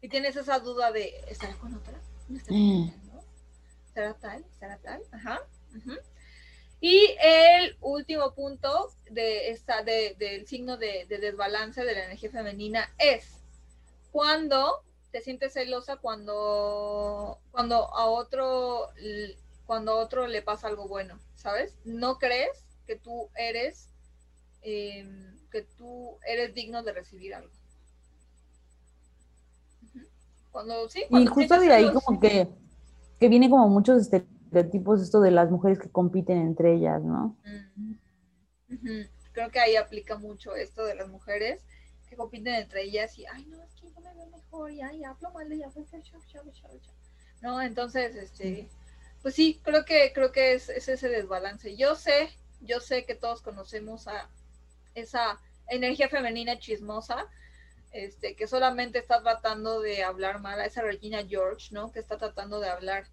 Y tienes esa duda de, ¿estará con otra? ¿No mm. ¿Será tal? ¿Será tal? Ajá. ajá. Y el último punto de esta, de, del signo de, desbalance de la energía femenina es cuando te sientes celosa cuando, cuando a otro cuando a otro le pasa algo bueno, ¿sabes? No crees que tú eres em, que tú eres digno de recibir algo. Cuando sí, y justo de ahí como que, que viene como muchos este tipos esto de las mujeres que compiten entre ellas, ¿no? Creo que ahí aplica mucho esto de las mujeres que compiten entre ellas y, ay, no, es que yo me veo mejor y, ay, hablo mal de ella. No, entonces, este, pues sí, creo que, creo que es, es ese desbalance. Yo sé, yo sé que todos conocemos a esa energía femenina chismosa, este, que solamente está tratando de hablar mal a esa Regina George, ¿no? Que está tratando de hablar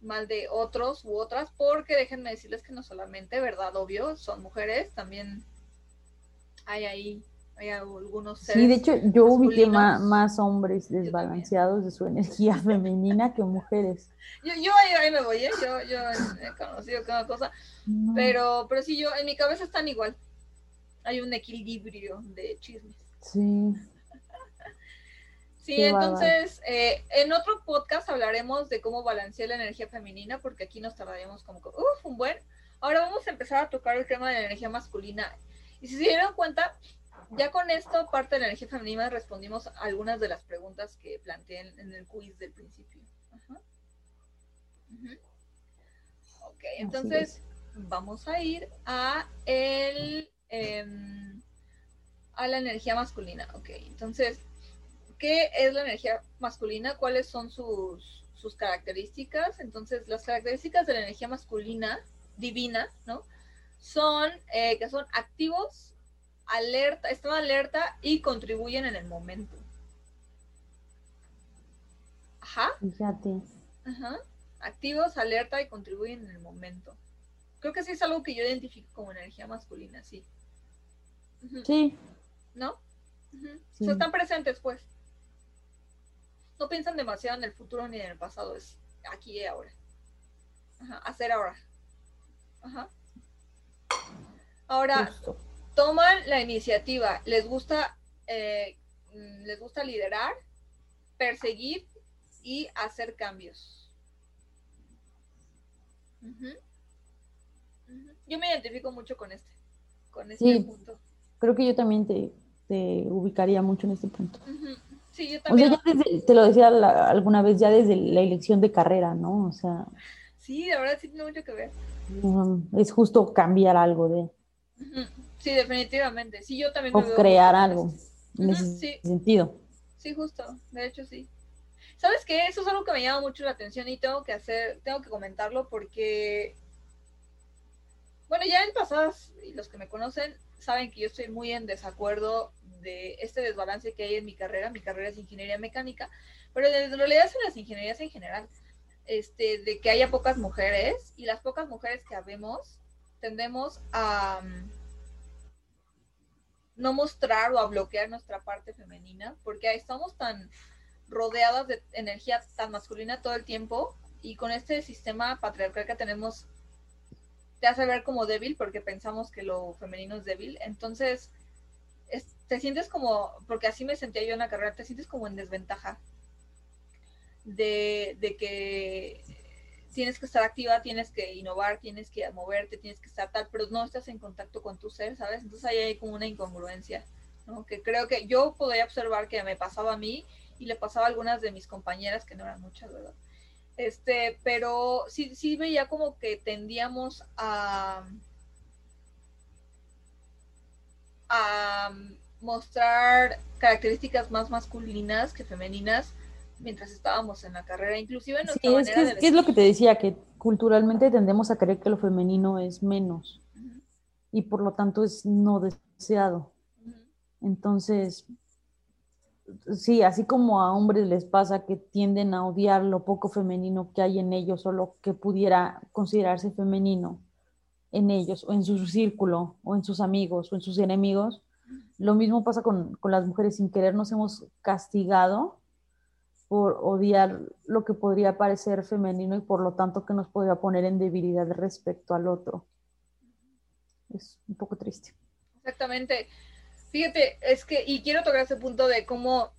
mal de otros u otras, porque déjenme decirles que no solamente, ¿verdad? Obvio, son mujeres, también hay ahí, hay algunos seres. Sí, de hecho, yo ubiqué más, más, hombres desbalanceados de su energía femenina que mujeres. Yo, yo ahí, me voy, ¿eh? Yo, yo he conocido cada cosa, pero, pero sí, yo, en mi cabeza están igual. Hay un equilibrio de chismes. Sí. Sí, entonces, eh, en otro podcast hablaremos de cómo balancear la energía femenina, porque aquí nos tardaríamos como, uff, un buen. Ahora vamos a empezar a tocar el tema de la energía masculina. Y si se dieron cuenta, ya con esto, parte de la energía femenina, respondimos algunas de las preguntas que planteé en, el quiz del principio. Ok, entonces vamos a ir a el em, a la energía masculina. Ok, entonces qué es la energía masculina, cuáles son sus, sus características. Entonces, las características de la energía masculina divina, ¿no? Son eh, que son activos, alerta, están alerta y contribuyen en el momento. Ajá. Fíjate. Ajá. Activos, alerta y contribuyen en el momento. Creo que sí es algo que yo identifico como energía masculina, sí. Sí. ¿No? están presentes, pues no piensan demasiado en el futuro ni en el pasado, es aquí y ahora. Ajá, hacer ahora. Ajá. Ahora, toman la iniciativa, les gusta, eh, mm, les gusta liderar, perseguir y hacer cambios. Yo me identifico mucho con este, con este punto. Creo que yo también te, ubicaría mucho en este punto. Sí, yo también. O sea, te lo decía alguna vez, ya desde la elección de carrera, ¿no? O sea. Sí, de verdad sí tiene mucho que ver. es justo cambiar algo de. Sí, definitivamente. Sí, yo también. O crear algo en ese sentido. Sí, justo. De hecho, sí. ¿Sabes qué? Eso es algo que me llama mucho la atención y tengo que hacer, tengo que comentarlo porque. Bueno, ya en pasadas, y los que me conocen saben que yo estoy muy en desacuerdo de este desbalance que hay en mi carrera. Mi carrera es ingeniería mecánica, pero en realidad en las ingenierías en general. Este, de que haya pocas mujeres y las pocas mujeres que habemos tendemos a mm, no mostrar o a bloquear nuestra parte femenina porque estamos tan rodeadas de energía tan masculina todo el tiempo y con este sistema patriarcal que tenemos te hace ver como débil porque pensamos que lo femenino es débil. Entonces, te sientes como, porque así me sentía yo en la carrera, te sientes como en desventaja de, que tienes que estar activa, tienes que innovar, tienes que moverte, tienes que estar tal, pero no estás en contacto con tu ser, ¿sabes? Entonces ahí hay como una incongruencia, ¿no? Que creo que yo podía observar que me pasaba a mí y le pasaba a algunas de mis compañeras, que no eran muchas, ¿verdad? Este, pero sí, sí veía como que tendíamos a, a mostrar características más masculinas que femeninas mientras estábamos en la carrera, inclusive en nuestra es, que, es lo que te decía, que culturalmente tendemos a creer que lo femenino es menos y por lo tanto es no deseado. Entonces, sí, así como a hombres les pasa que tienden a odiar lo poco femenino que hay en ellos o lo que pudiera considerarse femenino en ellos o en su círculo o en sus amigos o en sus enemigos, lo mismo pasa con, las mujeres, sin querer nos hemos castigado por odiar lo que podría parecer femenino y por lo tanto que nos podría poner en debilidad respecto al otro. Es un poco triste. Exactamente. Fíjate, es que, y quiero tocar ese punto de cómo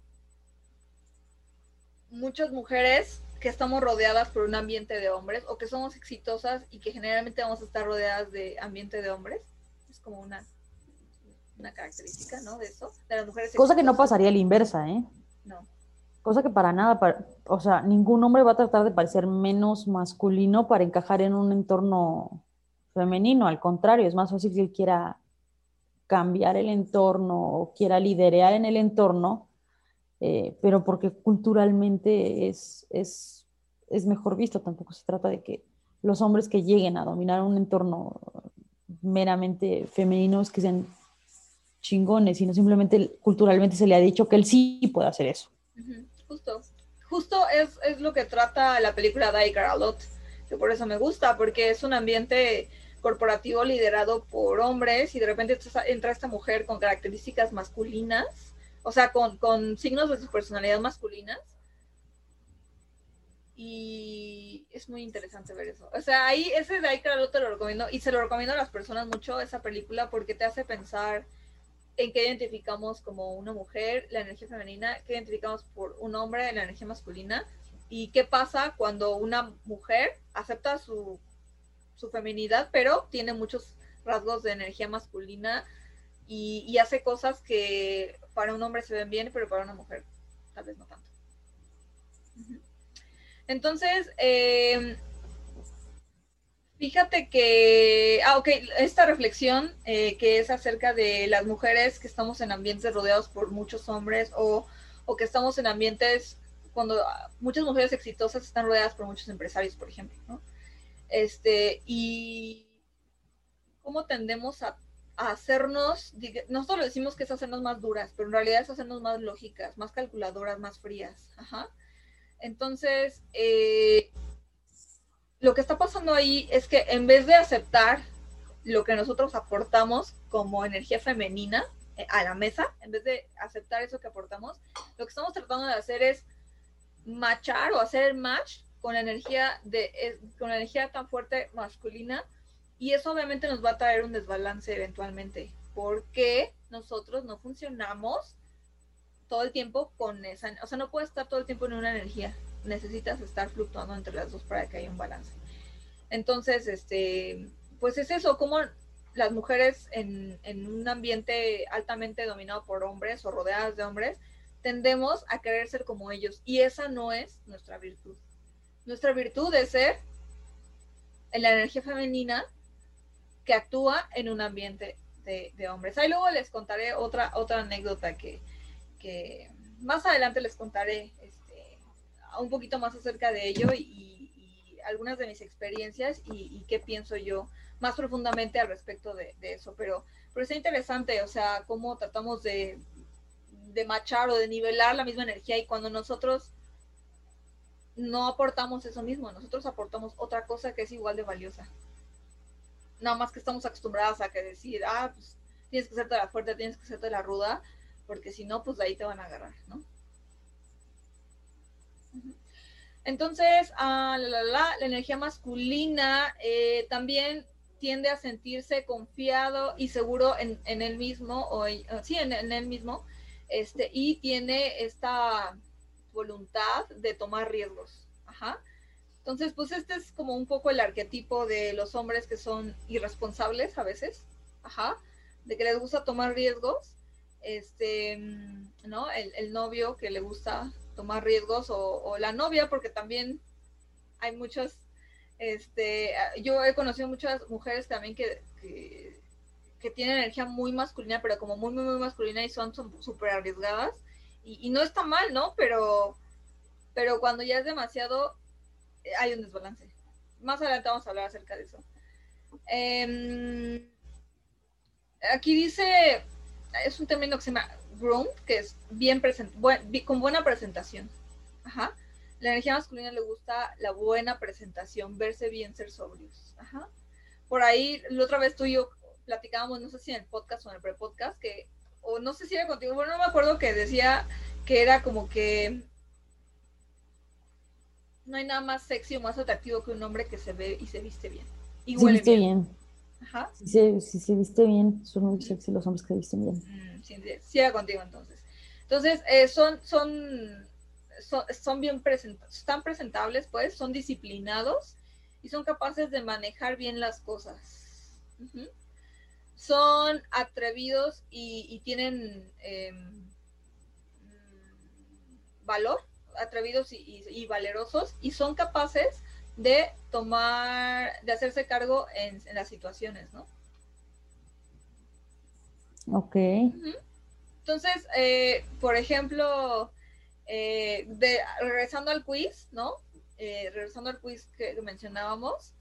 muchas mujeres que estamos rodeadas por un ambiente de hombres o que somos exitosas y que generalmente vamos a estar rodeadas de ambiente de hombres, es como una una característica, ¿no? De eso, de las mujeres. Cosa que no pasaría a la inversa, ¿eh? No. Cosa que para nada, o sea, ningún hombre va a tratar de parecer menos masculino para encajar en un entorno femenino, al contrario, es más fácil que él quiera cambiar el entorno o quiera liderear en el entorno, eh, pero porque culturalmente es, es, es mejor visto, tampoco se trata de que los hombres que lleguen a dominar un entorno meramente femenino es que sean chingones, sino simplemente culturalmente se le ha dicho que él sí puede hacer eso. Justo, justo es, es, lo que trata la película Die Lot, que por eso me gusta, porque es un ambiente corporativo liderado por hombres y de repente entra esta mujer con características masculinas, o sea, con, con signos de su personalidad masculinas. Y es muy interesante ver eso. O sea, ahí ese de ahí, claro, te lo recomiendo. Y se lo recomiendo a las personas mucho esa película porque te hace pensar en qué identificamos como una mujer, la energía femenina, qué identificamos por un hombre, la energía masculina. Y qué pasa cuando una mujer acepta su su feminidad, pero tiene muchos rasgos de energía masculina y, hace cosas que para un hombre se ven bien, pero para una mujer tal vez no tanto. Entonces, em, fíjate que, ah, ok, esta reflexión eh, que es acerca de las mujeres que estamos en ambientes rodeados por muchos hombres o, o que estamos en ambientes cuando muchas mujeres exitosas están rodeadas por muchos empresarios, por ejemplo, ¿no? Este, y cómo tendemos a, hacernos, nosotros lo decimos que es hacernos más duras, pero en realidad es hacernos más lógicas, más calculadoras, más frías. Ajá. Entonces, eh, lo que está pasando ahí es que en vez de aceptar lo que nosotros aportamos como energía femenina eh, a la mesa, en vez de aceptar eso que aportamos, lo que estamos tratando de hacer es machar o hacer match con la energía de con la energía tan fuerte masculina y eso obviamente nos va a traer un desbalance eventualmente porque nosotros no funcionamos todo el tiempo con esa, o sea, no puedes estar todo el tiempo en una energía, necesitas estar fluctuando entre las dos para que haya un balance. Entonces, este, pues es eso, como las mujeres en, en un ambiente altamente dominado por hombres o rodeadas de hombres, tendemos a querer ser como ellos y esa no es nuestra virtud. Nuestra virtud es ser en la energía femenina que actúa en un ambiente de, hombres. Ahí luego les contaré otra, otra anécdota que, más adelante les contaré este, un poquito más acerca de ello y, algunas de mis experiencias y, qué pienso yo más profundamente al respecto de, eso. Pero, pero es interesante, o sea, cómo tratamos de, de machar o de nivelar la misma energía y cuando nosotros no aportamos eso mismo, nosotros aportamos otra cosa que es igual de valiosa. Nada más que estamos acostumbrados a que decir, ah, pues tienes que hacerte la fuerte, tienes que hacerte la ruda, porque si no, pues de ahí te van a agarrar, ¿no? Entonces, ah, la, la, energía masculina eh, también tiende a sentirse confiado y seguro en, en él mismo, o sí, en, en él mismo, este, y tiene esta voluntad de tomar riesgos. Ajá. Entonces, pues este es como un poco el arquetipo de los hombres que son irresponsables a veces, ajá, de que les gusta tomar riesgos, este, ¿no? El, novio que le gusta tomar riesgos o, la novia, porque también hay muchas, este, yo he conocido muchas mujeres también que, que, tienen energía muy masculina, pero como muy, muy, muy masculina y son súper arriesgadas y, no está mal, ¿no? Pero, pero cuando ya es demasiado, eh, hay un desbalance. Más adelante vamos a hablar acerca de eso. Em, aquí dice, es un término que se llama groom, que es bien present, con buena presentación. Ajá. La energía masculina le gusta la buena presentación, verse bien, ser sobrios. Ajá. Por ahí, la otra vez tú y yo platicábamos, no sé si en el podcast o en el pre-podcast, que o no sé si era contigo, bueno, no me acuerdo que decía que era como que no hay nada más sexy o más atractivo que un hombre que se ve y se viste bien. Y se viste bien. Ajá. Si se, si se, viste bien, son muy sexy los hombres que se visten bien. Mm, sí, era contigo entonces. Entonces, eh, son, son, son, bien presentables, están presentables, pues, son disciplinados y son capaces de manejar bien las cosas son atrevidos y, tienen em, valor, atrevidos y, valerosos, y son capaces de tomar, de hacerse cargo en, las situaciones, ¿no? Ok. Entonces, eh, por ejemplo, eh, de, regresando al quiz, ¿no? Eh, regresando al quiz que, mencionábamos,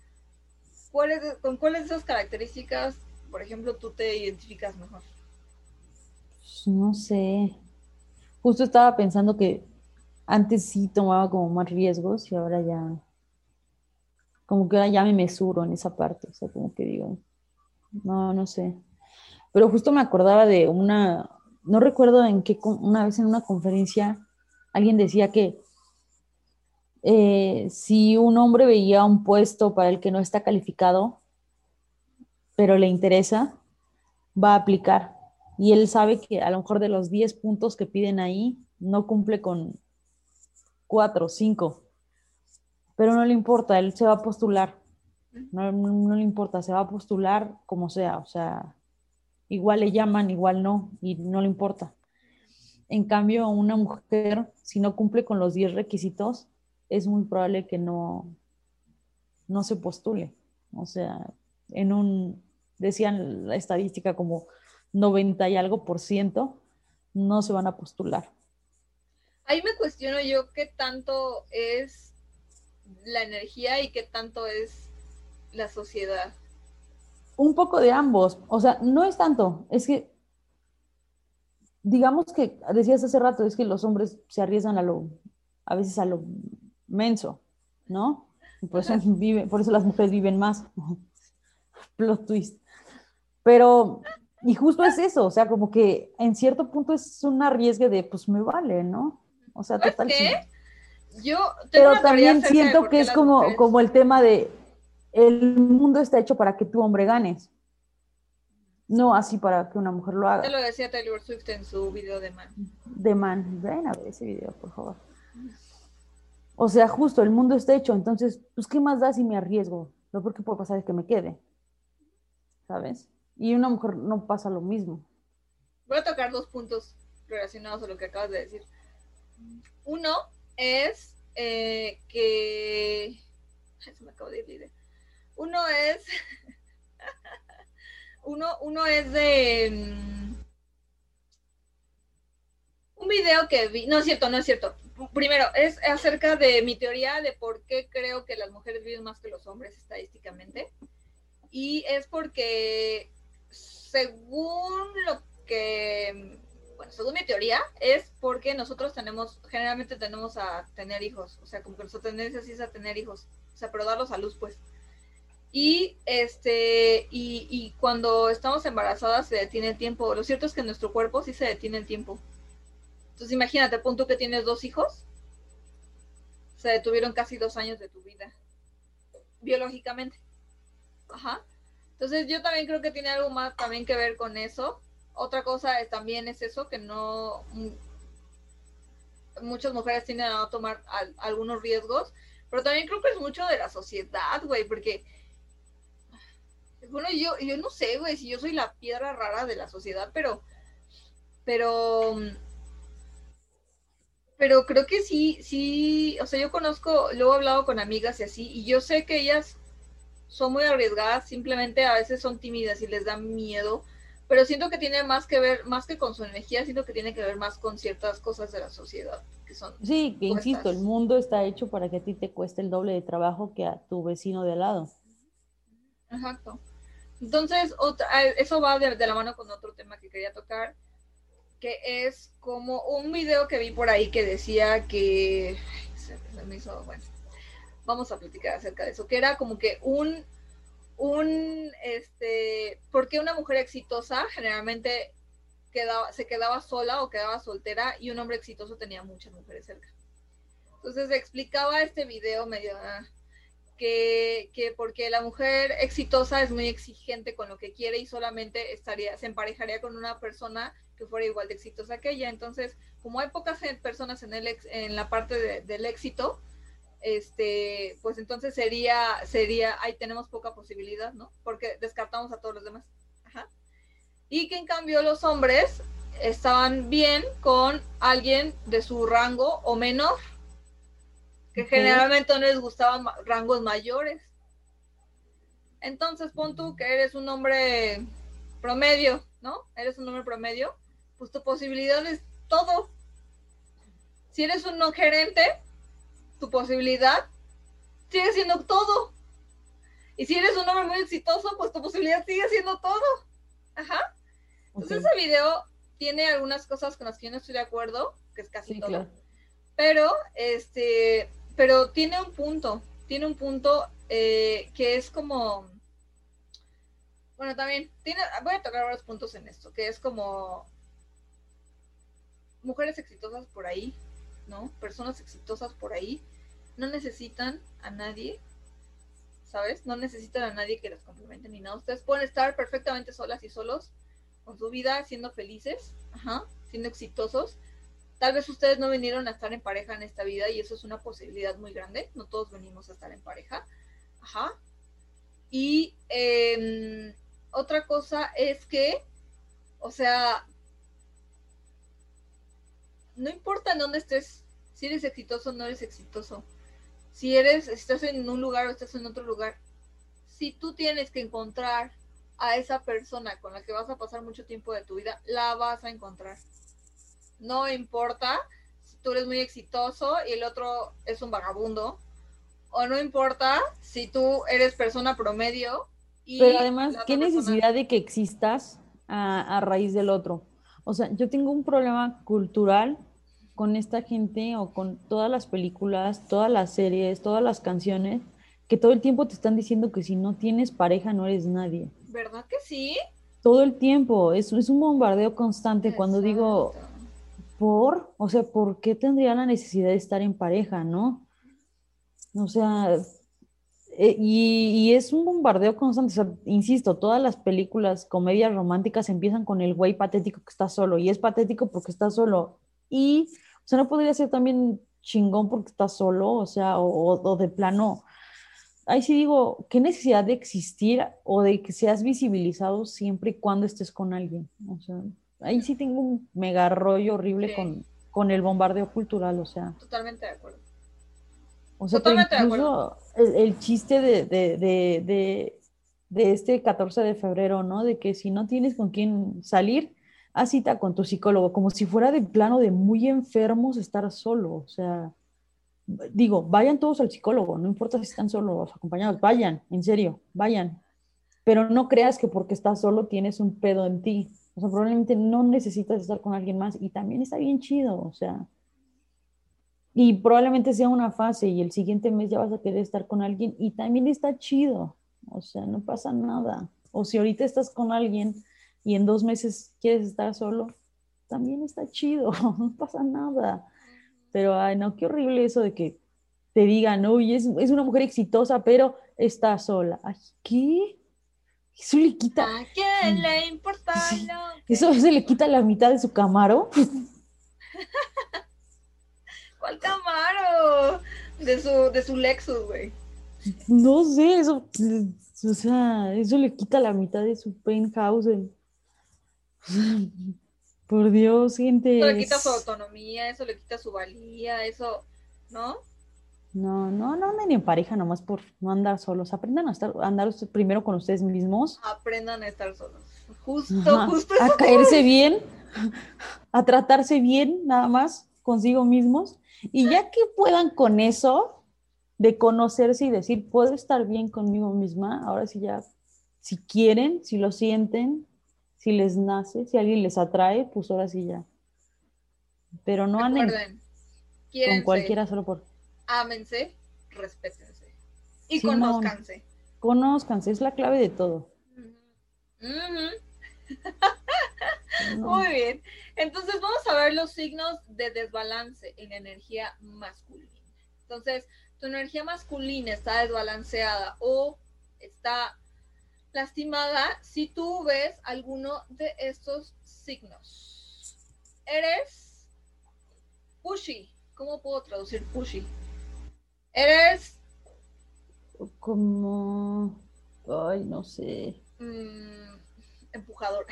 ¿con cuáles de esas características por ejemplo, tú te identificas mejor? Pues, no sé. Justo estaba pensando que antes sí tomaba como más riesgos y ahora ya, como que ahora ya me mesuro en esa parte, o sea, como que digo, no, no sé. Pero justo me acordaba de una, no recuerdo en qué, una vez en una conferencia, alguien decía que eh, si un hombre veía un puesto para el que no está calificado, pero le interesa, va a aplicar. Y él sabe que a lo mejor de los 10 puntos que piden ahí, no cumple con 4 o 5. Pero no le importa, él se va a postular. No, no, le importa, se va a postular como sea. O sea, igual le llaman, igual no, y no le importa. En cambio, una mujer, si no cumple con los 10 requisitos, es muy probable que no, no se postule. O sea, en un, decían la estadística como 90 y algo por ciento, no se van a postular. Ahí me cuestiono yo qué tanto es la energía y qué tanto es la sociedad. Un poco de ambos. O sea, no es tanto, es que, digamos que, decías hace rato, es que los hombres se arriesgan a lo, a veces a lo menso, ¿no? Por eso, vive, por eso las mujeres viven más. Plot twist. Pero, y justo es eso, o sea, como que en cierto punto es un arriesgue de, pues me vale, ¿no? O sea, total. ¿Qué? Yo Pero también siento que es como, como el tema de, el mundo está hecho para que tu hombre ganes. No así para que una mujer lo haga. Te lo decía Taylor Swift en su video de Man. De Man. Ven a ver ese video, por favor. O sea, justo, el mundo está hecho, entonces, pues, ¿qué más da si me arriesgo? Lo peor que puede pasar es que me quede. ¿Sabes? Y una mujer no pasa lo mismo. Voy a tocar dos puntos relacionados a lo que acabas de decir. Uno es eh, que... se me acabó de ir Uno es... uno, uno es de... Mm, un video que vi... No es cierto, no es cierto primero, es acerca de mi teoría de por qué creo que las mujeres viven más que los hombres estadísticamente. Y es porque, según lo que, bueno, según mi teoría, es porque nosotros tenemos, generalmente tenemos a tener hijos, o sea, como que nuestra tendencia sí es a tener hijos, o sea, pero darlos a luz, pues. Y este, y, y cuando estamos embarazadas se detiene el tiempo. Lo cierto es que nuestro cuerpo sí se detiene el tiempo. Entonces imagínate, punto que tienes dos hijos, se detuvieron casi dos años de tu vida, biológicamente. Ajá. Entonces yo también creo que tiene algo más también que ver con eso. Otra cosa es, también es eso, que no... Mm, muchas mujeres tienen a tomar algunos riesgos, pero también creo que es mucho de la sociedad, güey, porque... Bueno, yo, yo no sé, güey, si yo soy la piedra rara de la sociedad, pero... Pero pero creo que sí, sí, o sea, yo conozco, luego he hablado con amigas y así, y yo sé que ellas son muy arriesgadas, simplemente a veces son tímidas y les da miedo, pero siento que tiene más que ver, más que con su energía, siento que tiene que ver más con ciertas cosas de la sociedad, que son... Sí, que insisto, el mundo está hecho para que a ti te cueste el doble de trabajo que a tu vecino de al lado. Exacto. Entonces, otra, eso va de la mano con otro tema que quería tocar, que es como un video que vi por ahí que decía que se, me hizo, bueno, vamos a platicar acerca de eso, que era como que un, un, este, porque una mujer exitosa generalmente quedaba, se quedaba sola o quedaba soltera y un hombre exitoso tenía muchas mujeres cerca. Entonces explicaba este video medio ah, que, que, porque la mujer exitosa es muy exigente con lo que quiere y solamente estaría, se emparejaría con una persona que fuera igual de exitosa que ella. Entonces, como hay pocas personas en, el en la parte del éxito, este, pues entonces sería, sería, ahí tenemos poca posibilidad, ¿no? Porque descartamos a todos los demás. Y que en cambio los hombres estaban bien con alguien de su rango o menor, que generalmente no les gustaban rangos mayores. Entonces pon tú que eres un hombre promedio, ¿no? Eres un hombre promedio pues tu posibilidad es todo. Si eres un no gerente, tu posibilidad sigue siendo todo. Y si eres un hombre muy exitoso, pues tu posibilidad sigue siendo todo. Ajá. Entonces ese video tiene algunas cosas con las que yo no estoy de acuerdo, que es casi Sí, todo. claro. Pero, este, pero tiene un punto, tiene un punto eh, que es como, bueno, también, tiene, voy a tocar varios puntos en esto, que es como mujeres exitosas por ahí, ¿no? Personas exitosas por ahí, no necesitan a nadie, ¿sabes? No necesitan a nadie que las complemente ni nada. Ustedes pueden estar perfectamente solas y solos con su vida, siendo felices, ajá, siendo exitosos. Tal vez ustedes no vinieron a estar en pareja en esta vida y eso es una posibilidad muy grande. No todos venimos a estar en pareja. Ajá. Y em, otra cosa es que, o sea, no importa en dónde estés, si eres exitoso o no eres exitoso, si eres, estás en un lugar o estás en otro lugar, si tú tienes que encontrar a esa persona con la que vas a pasar mucho tiempo de tu vida, la vas a encontrar. No importa si tú eres muy exitoso y el otro es un vagabundo, o no importa si tú eres persona promedio. Y Pero además, ¿qué persona- necesidad de que existas a, a raíz del otro? O sea, yo tengo un problema cultural con esta gente o con todas las películas, todas las series, todas las canciones, que todo el tiempo te están diciendo que si no tienes pareja no eres nadie. ¿Verdad que sí? Todo el tiempo, es, es un bombardeo constante cuando digo, Exacto. ¿por? O sea, ¿por qué tendría la necesidad de estar en pareja, no? O sea, eh, y, y es un bombardeo constante. O sea, insisto, todas las películas, comedias románticas empiezan con el güey patético que está solo, y es patético porque está solo. Y, o sea, no podría ser también chingón porque está solo, o sea, o, o- de plano. Ahí sí digo, ¿qué necesidad de existir o de que seas visibilizado siempre y cuando estés con alguien? O sea, ahí sí tengo un mega rollo horrible Sí. con, con el bombardeo cultural, o sea. Totalmente de acuerdo. O sea, Totalmente de incluso el, el chiste de, de, de, de, de este 14 de febrero, ¿no? De que si no tienes con quién salir, haz cita con tu psicólogo, como si fuera de plano de muy enfermos estar solo. O sea, digo, vayan todos al psicólogo, no importa si están solos o acompañados, vayan, en serio, vayan. Pero no creas que porque estás solo tienes un pedo en ti. O sea, probablemente no necesitas estar con alguien más y también está bien chido, o sea. Y probablemente sea una fase y el siguiente mes ya vas a querer estar con alguien y también está chido. O sea, no pasa nada. O si ahorita estás con alguien y en dos meses quieres estar solo, también está chido, no pasa nada. Pero, ay, no, qué horrible eso de que te digan, uy, es, es una mujer exitosa, pero está sola. Ay, ¿qué? Eso le quita, ¿A quién le importa Sí. lo que- eso se le quita la mitad de su camaro. ¿Cuál Camaro? De su, de su Lexus, güey. No sé, eso, o sea, eso le quita la mitad de su penthouse. Por Dios, gente. Eso le quita su autonomía, eso le quita su valía, eso, ¿no? No, no, no anden en pareja nomás por no andar solos. Aprendan a estar, a andar primero con ustedes mismos, Aprendan a estar solos. Justo, Ajá, justo a caerse bien, a tratarse bien, nada más consigo mismos. Y ya que puedan con eso, de conocerse y decir, puedo estar bien conmigo misma, ahora sí ya, si quieren, si lo sienten, si les nace, si alguien les atrae, pues ahora sí ya. Pero no anden con cualquiera solo por... ámense, respétense y Sí, conózcanse. Conózcanse, es la clave de todo. No. Muy bien. Entonces vamos a ver los signos de desbalance en energía masculina. Entonces, tu energía masculina está desbalanceada o está lastimada si tú ves alguno de estos signos. Eres pushy. ¿Cómo puedo traducir pushy? Eres Como... Ay, no sé. mm, empujador.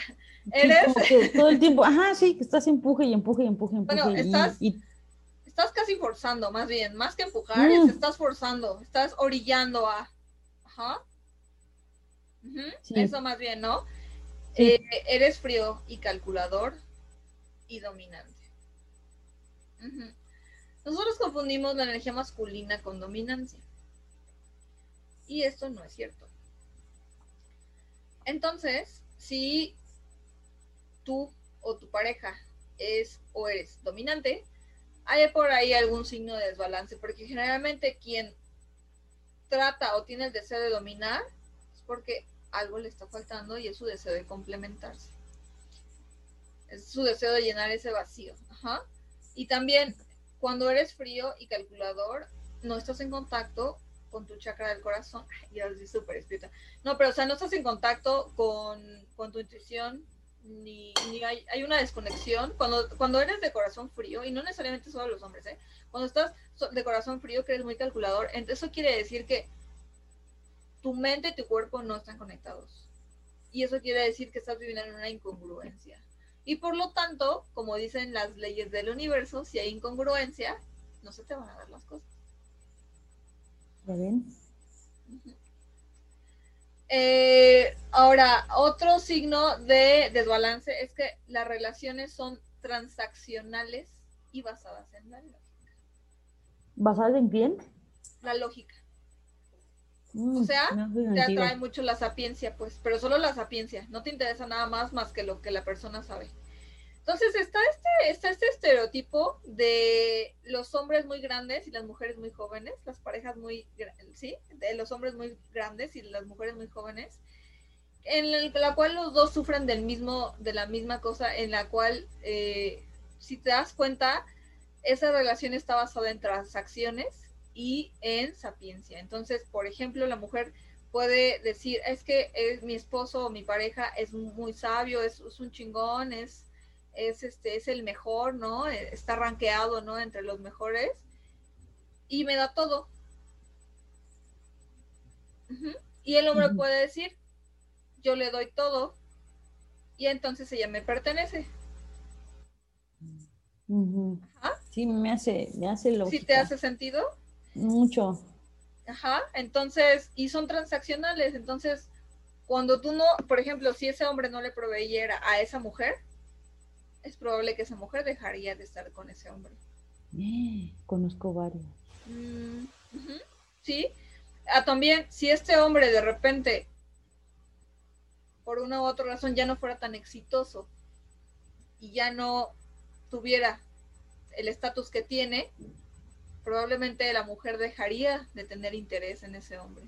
Eres que todo el tiempo, ajá, sí, que estás empuje y empuje y empuje y empuje. Bueno, y- estás- y, estás casi forzando, más bien, más que empujar, Mm. es estás forzando, estás orillando a. Ajá. Sí. Eso más bien, ¿no? Sí. Eh, eres frío y calculador y dominante. Nosotros confundimos la energía masculina con dominancia. Y esto no es cierto. Entonces, si tú o tu pareja es o eres dominante, hay por ahí algún signo de desbalance, porque generalmente quien trata o tiene el deseo de dominar es porque algo le está faltando y es su deseo de complementarse. Es su deseo de llenar ese vacío. Y también cuando eres frío y calculador, no estás en contacto con tu chakra del corazón. Ya estoy súper espiritual. No, pero o sea, no estás en contacto con, con tu intuición, ni, hay, hay, una desconexión. Cuando, cuando eres de corazón frío, y no necesariamente solo los hombres, ¿eh? cuando estás de corazón frío, que eres muy calculador, eso quiere decir que tu mente y tu cuerpo no están conectados. Y eso quiere decir que estás viviendo en una incongruencia. Y por lo tanto, como dicen las leyes del universo, si hay incongruencia, no se te van a dar las cosas. ¿Ya ven? Eh, ahora, otro signo de desbalance es que las relaciones son transaccionales y basadas en la lógica. ¿Basadas en quién? La lógica. Mm, o sea, te atrae mucho la sapiencia, pues, pero solo la sapiencia. No te interesa nada más más que lo que la persona sabe. Entonces está este, está este estereotipo de los hombres muy grandes y las mujeres muy jóvenes, las parejas muy, sí, de los hombres muy grandes y las mujeres muy jóvenes, en la cual los dos sufren del mismo, de la misma cosa, en la cual, eh, si te das cuenta, esa relación está basada en transacciones y en sapiencia. Entonces, por ejemplo, la mujer puede decir, es que es, mi esposo o mi pareja es muy sabio, es un chingón, es es, este, es el mejor, ¿no? Eh, está rankeado, ¿no? Entre los mejores. Y me da todo. Y el hombre puede decir, yo le doy todo. Y entonces ella me pertenece. Sí, me hace, me hace ¿Sí te hace sentido? Mucho. Ajá, entonces, y son transaccionales, entonces, cuando tú no, por ejemplo, si ese hombre no le proveyera a esa mujer, es probable que esa mujer dejaría de estar con ese hombre. Eh, conozco varios. Mm, sí. Ah, también, si este hombre de repente, por una u otra razón, ya no fuera tan exitoso y ya no tuviera el estatus que tiene, probablemente la mujer dejaría de tener interés en ese hombre.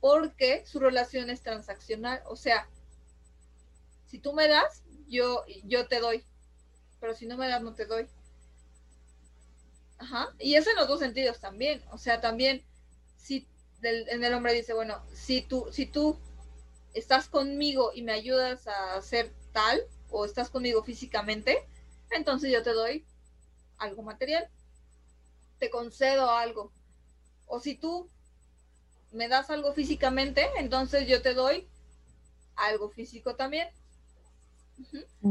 Porque su relación es transaccional. O sea, si tú me das, yo, yo te doy pero si no me das, no te doy. Ajá. Y eso en los dos sentidos también. O sea, también, si en el hombre dice, bueno, si tú, si tú estás conmigo y me ayudas a hacer tal, o estás conmigo físicamente, entonces yo te doy algo material. Te concedo algo. O si tú me das algo físicamente, entonces yo te doy algo físico también.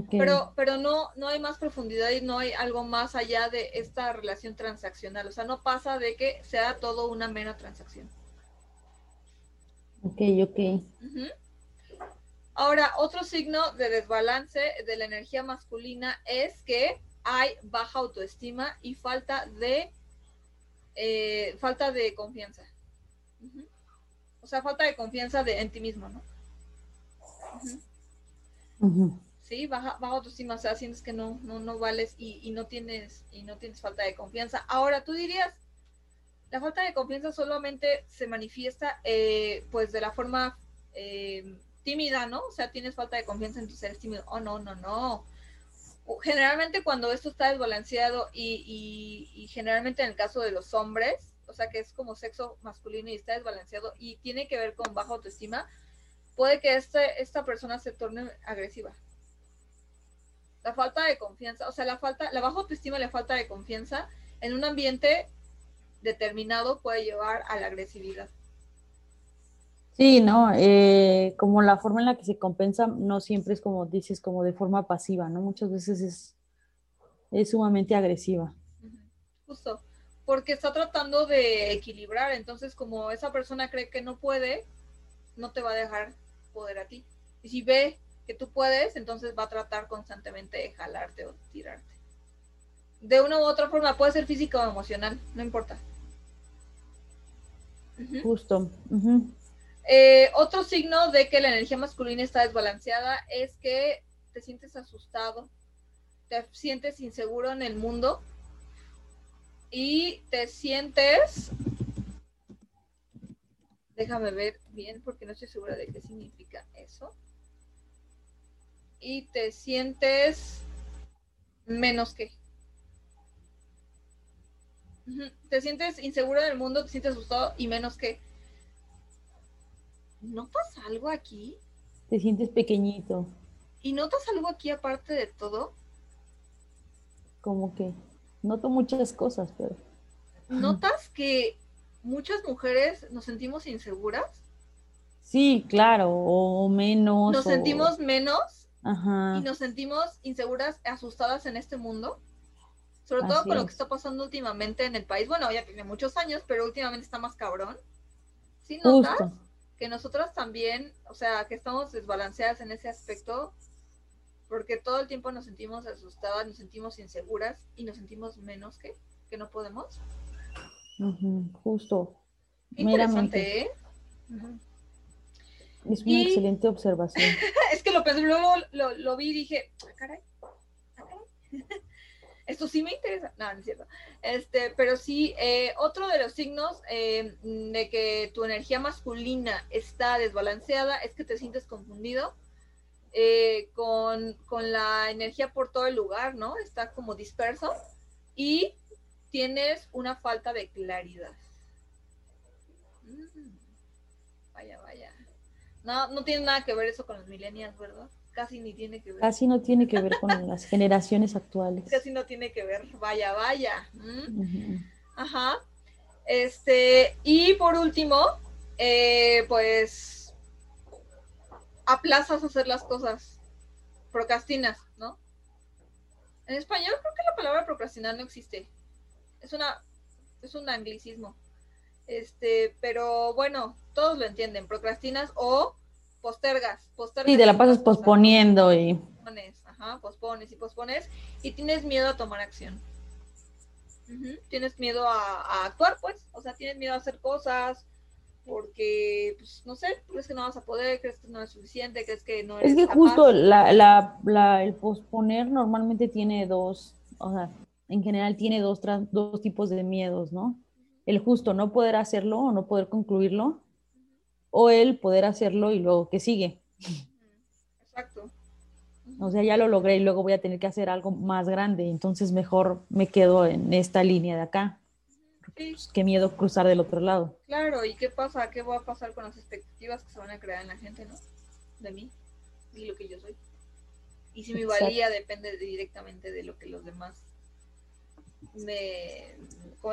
Pero, pero no, no hay más profundidad y no hay algo más allá de esta relación transaccional. O sea, no pasa de que sea todo una mera transacción. Ok, ok. Ahora, otro signo de desbalance de la energía masculina es que hay baja autoestima y falta de eh, falta de confianza. O sea, falta de confianza de, en ti mismo, ¿no? ¿sí? Baja, baja autoestima, o sea, sientes que no, no, no vales y, no tienes, y no tienes falta de confianza. Ahora, tú dirías, la falta de confianza solamente se manifiesta, eh, pues, de la forma eh, tímida, ¿no? O sea, tienes falta de confianza en tu ser tímido. Oh, no, no, no. Generalmente cuando esto está desbalanceado y, generalmente en el caso de los hombres, o sea, que es como sexo masculino y está desbalanceado y tiene que ver con baja autoestima, puede que este, esta persona se torne agresiva la falta de confianza, o sea, la falta, la baja autoestima y la falta de confianza en un ambiente determinado puede llevar a la agresividad. Sí, no, eh, como la forma en la que se compensa no siempre es como dices, como de forma pasiva, ¿no? Muchas veces es, es sumamente agresiva. Justo, porque está tratando de equilibrar, entonces como esa persona cree que no puede, no te va a dejar poder a ti. Y si ve que tú puedes, entonces va a tratar constantemente de jalarte o tirarte. De una u otra forma, puede ser física o emocional, no importa. Justo. Eh, otro signo de que la energía masculina está desbalanceada es que te sientes asustado, te sientes inseguro en el mundo y te sientes déjame ver bien porque no estoy segura de qué significa eso y te sientes menos que. Te sientes inseguro del mundo, te sientes asustado y menos que ¿notas algo aquí? Te sientes pequeñito. ¿Y notas algo aquí aparte de todo? Como que noto muchas cosas, pero. ¿Notas que muchas mujeres nos sentimos inseguras? Sí, claro, o menos. Nos sentimos menos Ajá. y nos sentimos inseguras, asustadas en este mundo. Sobre todo con lo que es. está pasando últimamente en el país. Bueno, ya tiene muchos años, pero últimamente está más cabrón. ¿Sí notas? Justo. Que nosotras también, o sea, que estamos desbalanceadas en ese aspecto, porque todo el tiempo nos sentimos asustadas, nos sentimos inseguras y nos sentimos menos que, que no podemos. Ujú, Justo. Interesante, ¿eh? Es una Y- excelente observación. Es que lo pensé, luego lo, lo vi y dije, ah, caray, ah, caray. Esto sí me interesa. No, no es cierto. Este, pero sí, eh, otro de los signos eh, de que tu energía masculina está desbalanceada es que te sientes confundido eh, con, con la energía por todo el lugar, ¿no? Está como disperso y tienes una falta de claridad. Mm, Vaya, vaya. No, no tiene nada que ver eso con los millennials, ¿verdad? Casi ni tiene que ver. Casi no tiene que ver con las generaciones actuales. Casi no tiene que ver. Vaya, vaya. Mm. Ajá. Este, y por último, eh, pues aplazas hacer las cosas. Procrastinas, ¿no? En español creo que la palabra procrastinar no existe. Es una, es un anglicismo. Este, pero bueno, todos lo entienden. Procrastinas o postergas. postergas Sí, te la pasas cosas posponiendo y pospones, ajá, pospones y pospones y tienes miedo a tomar acción. Tienes miedo a, a actuar, pues, o sea, tienes miedo a hacer cosas porque, pues, no sé, crees que no vas a poder, crees que no es suficiente, crees que no eres Es que capaz. justo la, la, la- el posponer normalmente tiene dos, o sea, en general tiene dos, dos tipos de miedos, ¿no? El justo no poder hacerlo o no poder concluirlo, o el poder hacerlo y luego que sigue. Exacto. O sea, ya lo logré y luego voy a tener que hacer algo más grande, entonces mejor me quedo en esta línea de acá. Sí, Pues, qué miedo cruzar del otro lado. claro, ¿y qué pasa? ¿Qué va a pasar con las expectativas que se van a crear en la gente, no? De mí y lo que yo soy. Y si mi Exacto. valía depende directamente de lo que los demás me.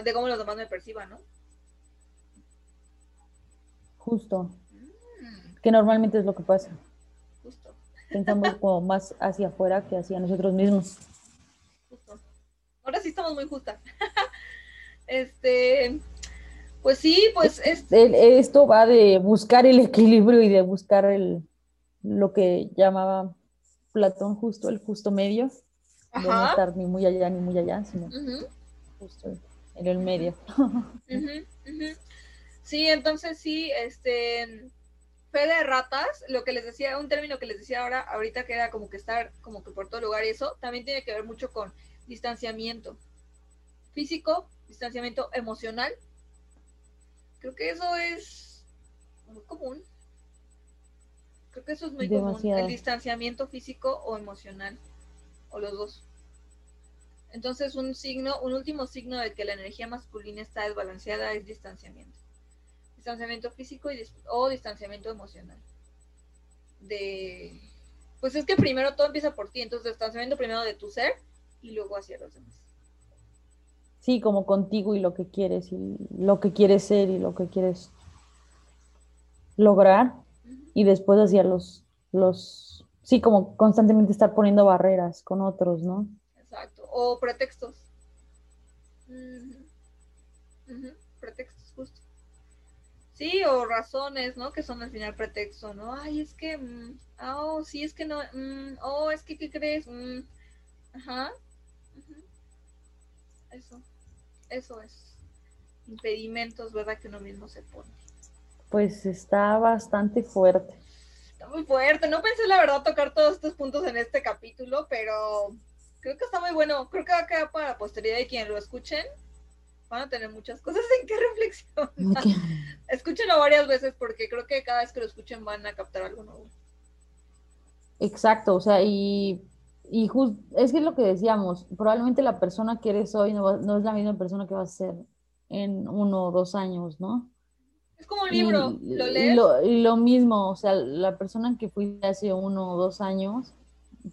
de cómo los demás me perciban, ¿no? Justo, Mm, que normalmente es lo que pasa. justo, Pensamos como más hacia afuera que hacia nosotros mismos. justo. Ahora sí estamos muy justas. este. Pues sí, pues es. Esto va de buscar el equilibrio y de buscar el, lo que llamaba Platón justo, el justo medio, de no estar ni muy allá ni muy allá, sino justo en el medio. Sí, entonces sí, este. Fe de ratas, lo que les decía, un término que les decía ahora, ahorita que era como que estar como que por todo lugar y eso, también tiene que ver mucho con distanciamiento físico, distanciamiento emocional. Creo que eso es muy común. Creo que eso es muy común, el distanciamiento físico o emocional, o los dos. Entonces, un signo, un último signo de que la energía masculina está desbalanceada es distanciamiento. Distanciamiento físico y o distanciamiento emocional. De pues es que primero todo empieza por ti, entonces distanciamiento primero de tu ser y luego hacia los demás. Sí, como contigo y lo que quieres y lo que quieres ser y lo que quieres lograr y después hacia los, los, sí, como constantemente estar poniendo barreras con otros, ¿no? Exacto. O pretextos. Pretextos. Sí, o razones, ¿no? Que son al final pretexto, ¿no? Ay, es que, mm, ah, oh, sí, es que no, mm, oh, es que, ¿qué crees? Mm, ajá. Eso, eso es. Impedimentos, ¿verdad? Que uno mismo se pone. Pues está bastante fuerte. Está muy fuerte. No pensé, la verdad, tocar todos estos puntos en este capítulo, pero creo que está muy bueno. Creo que va a quedar para la posteridad y quien lo escuchen van a tener muchas cosas en que reflexionar. Escúchenlo varias veces porque creo que cada vez que lo escuchen van a captar algo nuevo. Exacto, o sea, y, y es que es lo que decíamos, probablemente la persona que eres hoy no, no es la misma persona que vas a ser en uno o dos años, ¿no? Es como un libro, ¿lo lees? Y lo, mismo, o sea, la persona que fui hace uno o dos años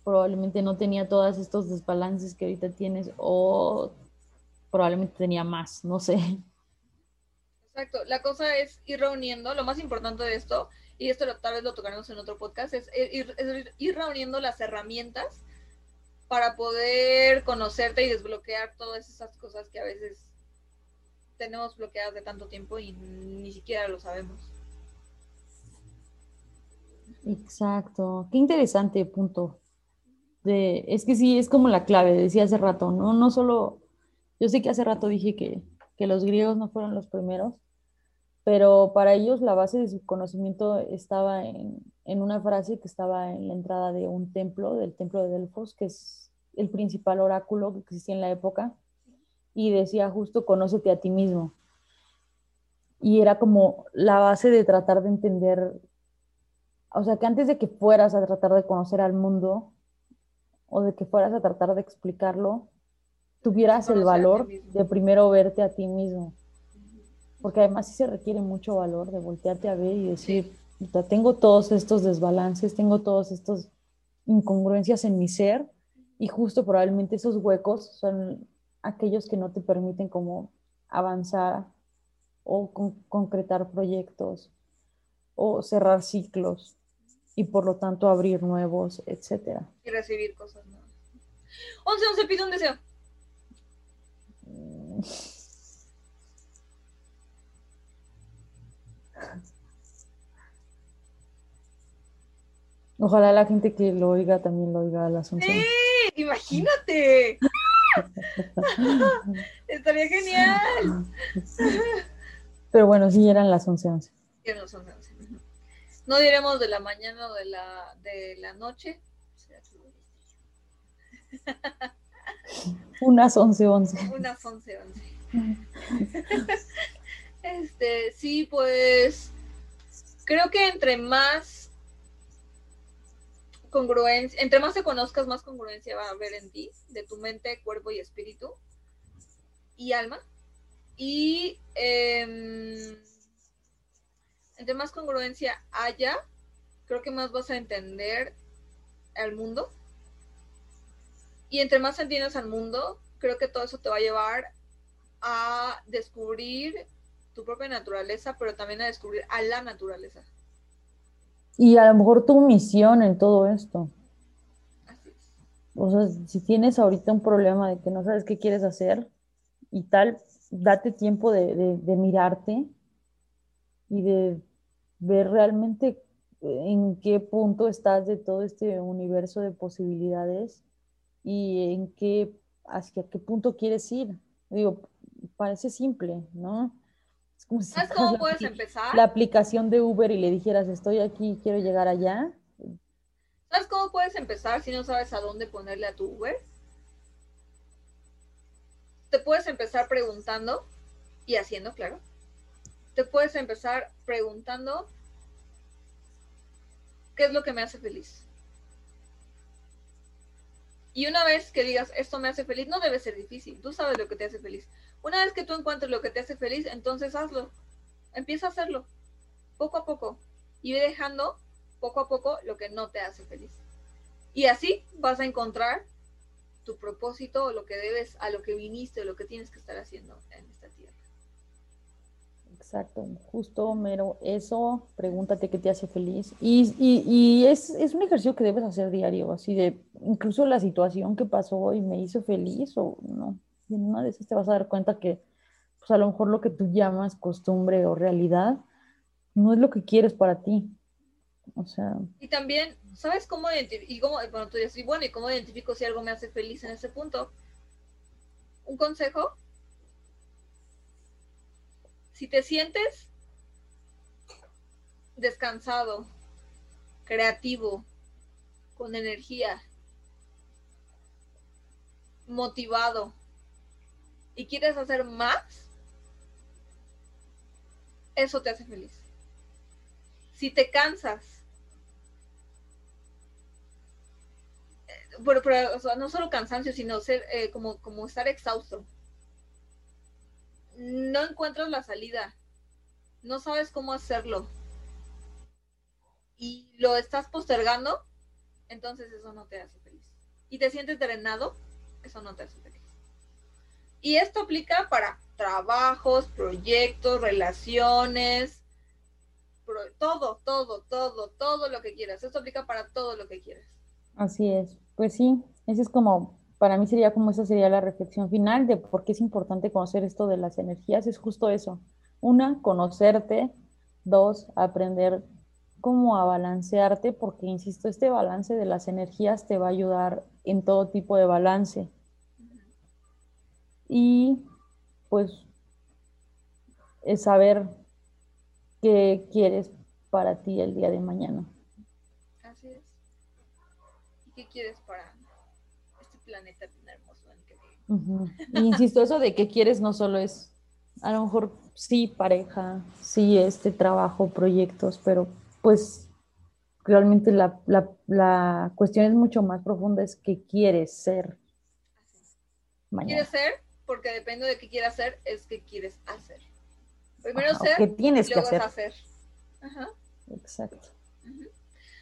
probablemente no tenía todos estos desbalances que ahorita tienes o probablemente tenía más, no sé. Exacto, la cosa es ir reuniendo, lo más importante de esto, y esto tal vez lo tocaremos en otro podcast, es ir, ir reuniendo las herramientas para poder conocerte y desbloquear todas esas cosas que a veces tenemos bloqueadas de tanto tiempo y ni siquiera lo sabemos. Exacto, qué interesante punto. De, es que sí, es como la clave, decía hace rato, ¿no? No solo, yo sé que hace rato dije que, que los griegos no fueron los primeros, pero para ellos la base de su conocimiento estaba en, en, una frase que estaba en la entrada de un templo, del templo de Delfos, que es el principal oráculo que existía en la época, y decía justo conócete a ti mismo. Y era como la base de tratar de entender, o sea, que antes de que fueras a tratar de conocer al mundo o de que fueras a tratar de explicarlo, tuvieras el valor de primero verte a ti mismo. Porque además sí se requiere mucho valor de voltearte a ver y decir, tengo todos estos desbalances, tengo todas estas incongruencias en mi ser y justo probablemente esos huecos son aquellos que no te permiten como avanzar o concretar proyectos o cerrar ciclos y por lo tanto abrir nuevos, etcétera. Y recibir cosas nuevas. 11, 11, pide un deseo. Ojalá la gente que lo oiga también lo oiga a las 11. ¡Sí! ¡Imagínate! Estaría genial. Pero bueno, sí eran las 11:11. Eran las 11:11. No diremos de la mañana o de la, de la noche. Unas 11:11. Unas 11:11. este, sí, pues creo que entre más congruencia, entre más te conozcas, más congruencia va a haber en ti, de tu mente, cuerpo y espíritu y alma. Y em, entre más congruencia haya, creo que más vas a entender al mundo. Y entre más entiendas al mundo, creo que todo eso te va a llevar a descubrir tu propia naturaleza, pero también a descubrir a la naturaleza. Y a lo mejor tu misión en todo esto. O sea, si tienes ahorita un problema de que no sabes qué quieres hacer y tal, date tiempo de, mirarte y de ver realmente en qué punto estás de todo este universo de posibilidades y en qué, hacia qué punto quieres ir. Digo, parece simple, ¿no? ¿Sabes cómo puedes empezar? La aplicación de Uber y le dijeras, estoy aquí, quiero llegar allá. ¿Sabes cómo puedes empezar si no sabes a dónde ponerle a tu Uber? Te puedes empezar preguntando y haciendo, claro. Te puedes empezar preguntando qué es lo que me hace feliz. Y una vez que digas, esto me hace feliz, no debe ser difícil. Tú sabes lo que te hace feliz. Una vez que tú encuentres lo que te hace feliz, entonces hazlo. Empieza a hacerlo, poco a poco. Y ve dejando poco a poco lo que no te hace feliz. Y así vas a encontrar tu propósito lo que debes, a lo que viniste, lo que tienes que estar haciendo en. Exacto, justo, mero, eso, pregúntate qué te hace feliz. Y, y, es, es, un ejercicio que debes hacer diario, así de, incluso la situación que pasó y me hizo feliz o no, y en una de esas te vas a dar cuenta que, pues a lo mejor lo que tú llamas costumbre o realidad no es lo que quieres para ti. O sea. Y también, ¿sabes cómo? Y cómo, bueno, tú dices, bueno, ¿y cómo identifico si algo me hace feliz en ese punto? Un consejo. Si te sientes descansado, creativo, con energía, motivado y quieres hacer más, eso te hace feliz. Si te cansas, eh, pero no solo cansancio, sino ser eh, como estar exhausto. No encuentras la salida, no sabes cómo hacerlo y lo estás postergando, entonces eso no te hace feliz. Y te sientes drenado, eso no te hace feliz. Y esto aplica para trabajos, proyectos, relaciones, todo, todo, todo, todo lo que quieras. Esto aplica para todo lo que quieras. Así es. Pues sí, ese es como, para mí sería como esa sería la reflexión final de por qué es importante conocer esto de las energías. Es justo eso. Una, conocerte. Dos, aprender cómo a balancearte, porque insisto, este balance de las energías te va a ayudar en todo tipo de balance. Y pues es saber qué quieres para ti el día de mañana. Así es. ¿Y qué quieres para este planeta tan hermoso en que insisto, eso de qué quieres no solo es, a lo mejor sí pareja, sí este trabajo, proyectos, pero pues realmente la, la cuestión es mucho más profunda, es qué quieres ser. Mañana. ¿Quieres ser? Porque depende de qué quieras hacer, es qué quieres hacer. Primero ser, ¿qué tienes que hacer? hacer. Ajá. Exacto.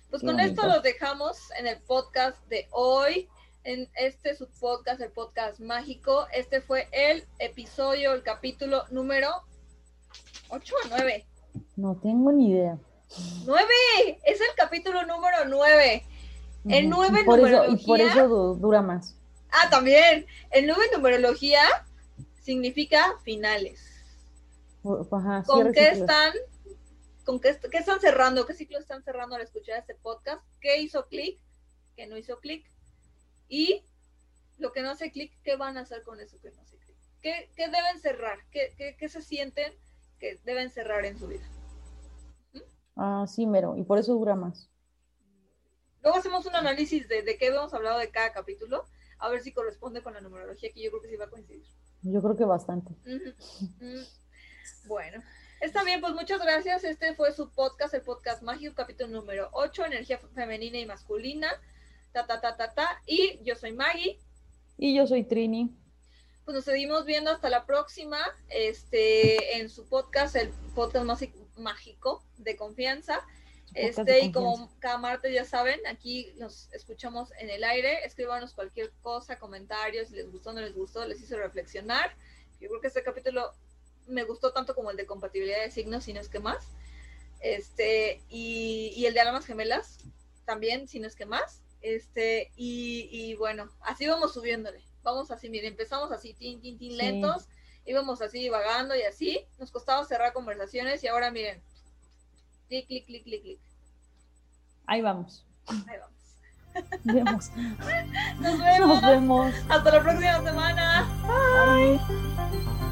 Pues con esto lo dejamos en el podcast de hoy. En este su podcast, el podcast mágico. Este fue el episodio, el capítulo número 8 o 9. No tengo ni idea. 9, es el capítulo número 9. El 9 y por eso, y por eso dura más. Ah, también. El 9 en numerología significa finales. ¿Con qué están? ¿Con qué, están cerrando? ¿Qué ciclo están cerrando al escuchar este podcast? ¿Qué hizo clic? ¿Qué no hizo clic? Y lo que no hace clic, ¿qué van a hacer con eso que no hace clic? ¿Qué, deben cerrar? ¿Qué, ¿Qué, se sienten que deben cerrar en su vida? Ah, sí, mero, y por eso dura más. Luego hacemos un análisis de, de qué hemos hablado de cada capítulo, a ver si corresponde con la numerología, que yo creo que sí va a coincidir. Yo creo que bastante. Bueno, está bien, pues muchas gracias. Este fue su podcast, el podcast mágico, capítulo número 8, energía femenina y masculina. Ta, ta, ta, ta, ta. Y yo soy Maggie. Y yo soy Trini. Pues nos seguimos viendo hasta la próxima, este, en su podcast, el podcast mágico de confianza. Este, y como cada martes ya saben, aquí nos escuchamos en el aire. Escríbanos cualquier cosa, comentarios, si les gustó o no les gustó, les hizo reflexionar. Yo creo que este capítulo me gustó tanto como el de compatibilidad de signos, si no es que más. Este, y, el de almas gemelas, también, si no es que más. Este, y, bueno, así vamos subiéndole. Vamos así, miren, empezamos así, tin, tin, tin, lentos, íbamos así vagando y así. Nos costaba cerrar conversaciones y ahora miren, clic, clic, clic, clic, clic. Ahí vamos. Ahí vamos. Vemos. Nos vemos. Nos vemos. Hasta la próxima semana. Bye.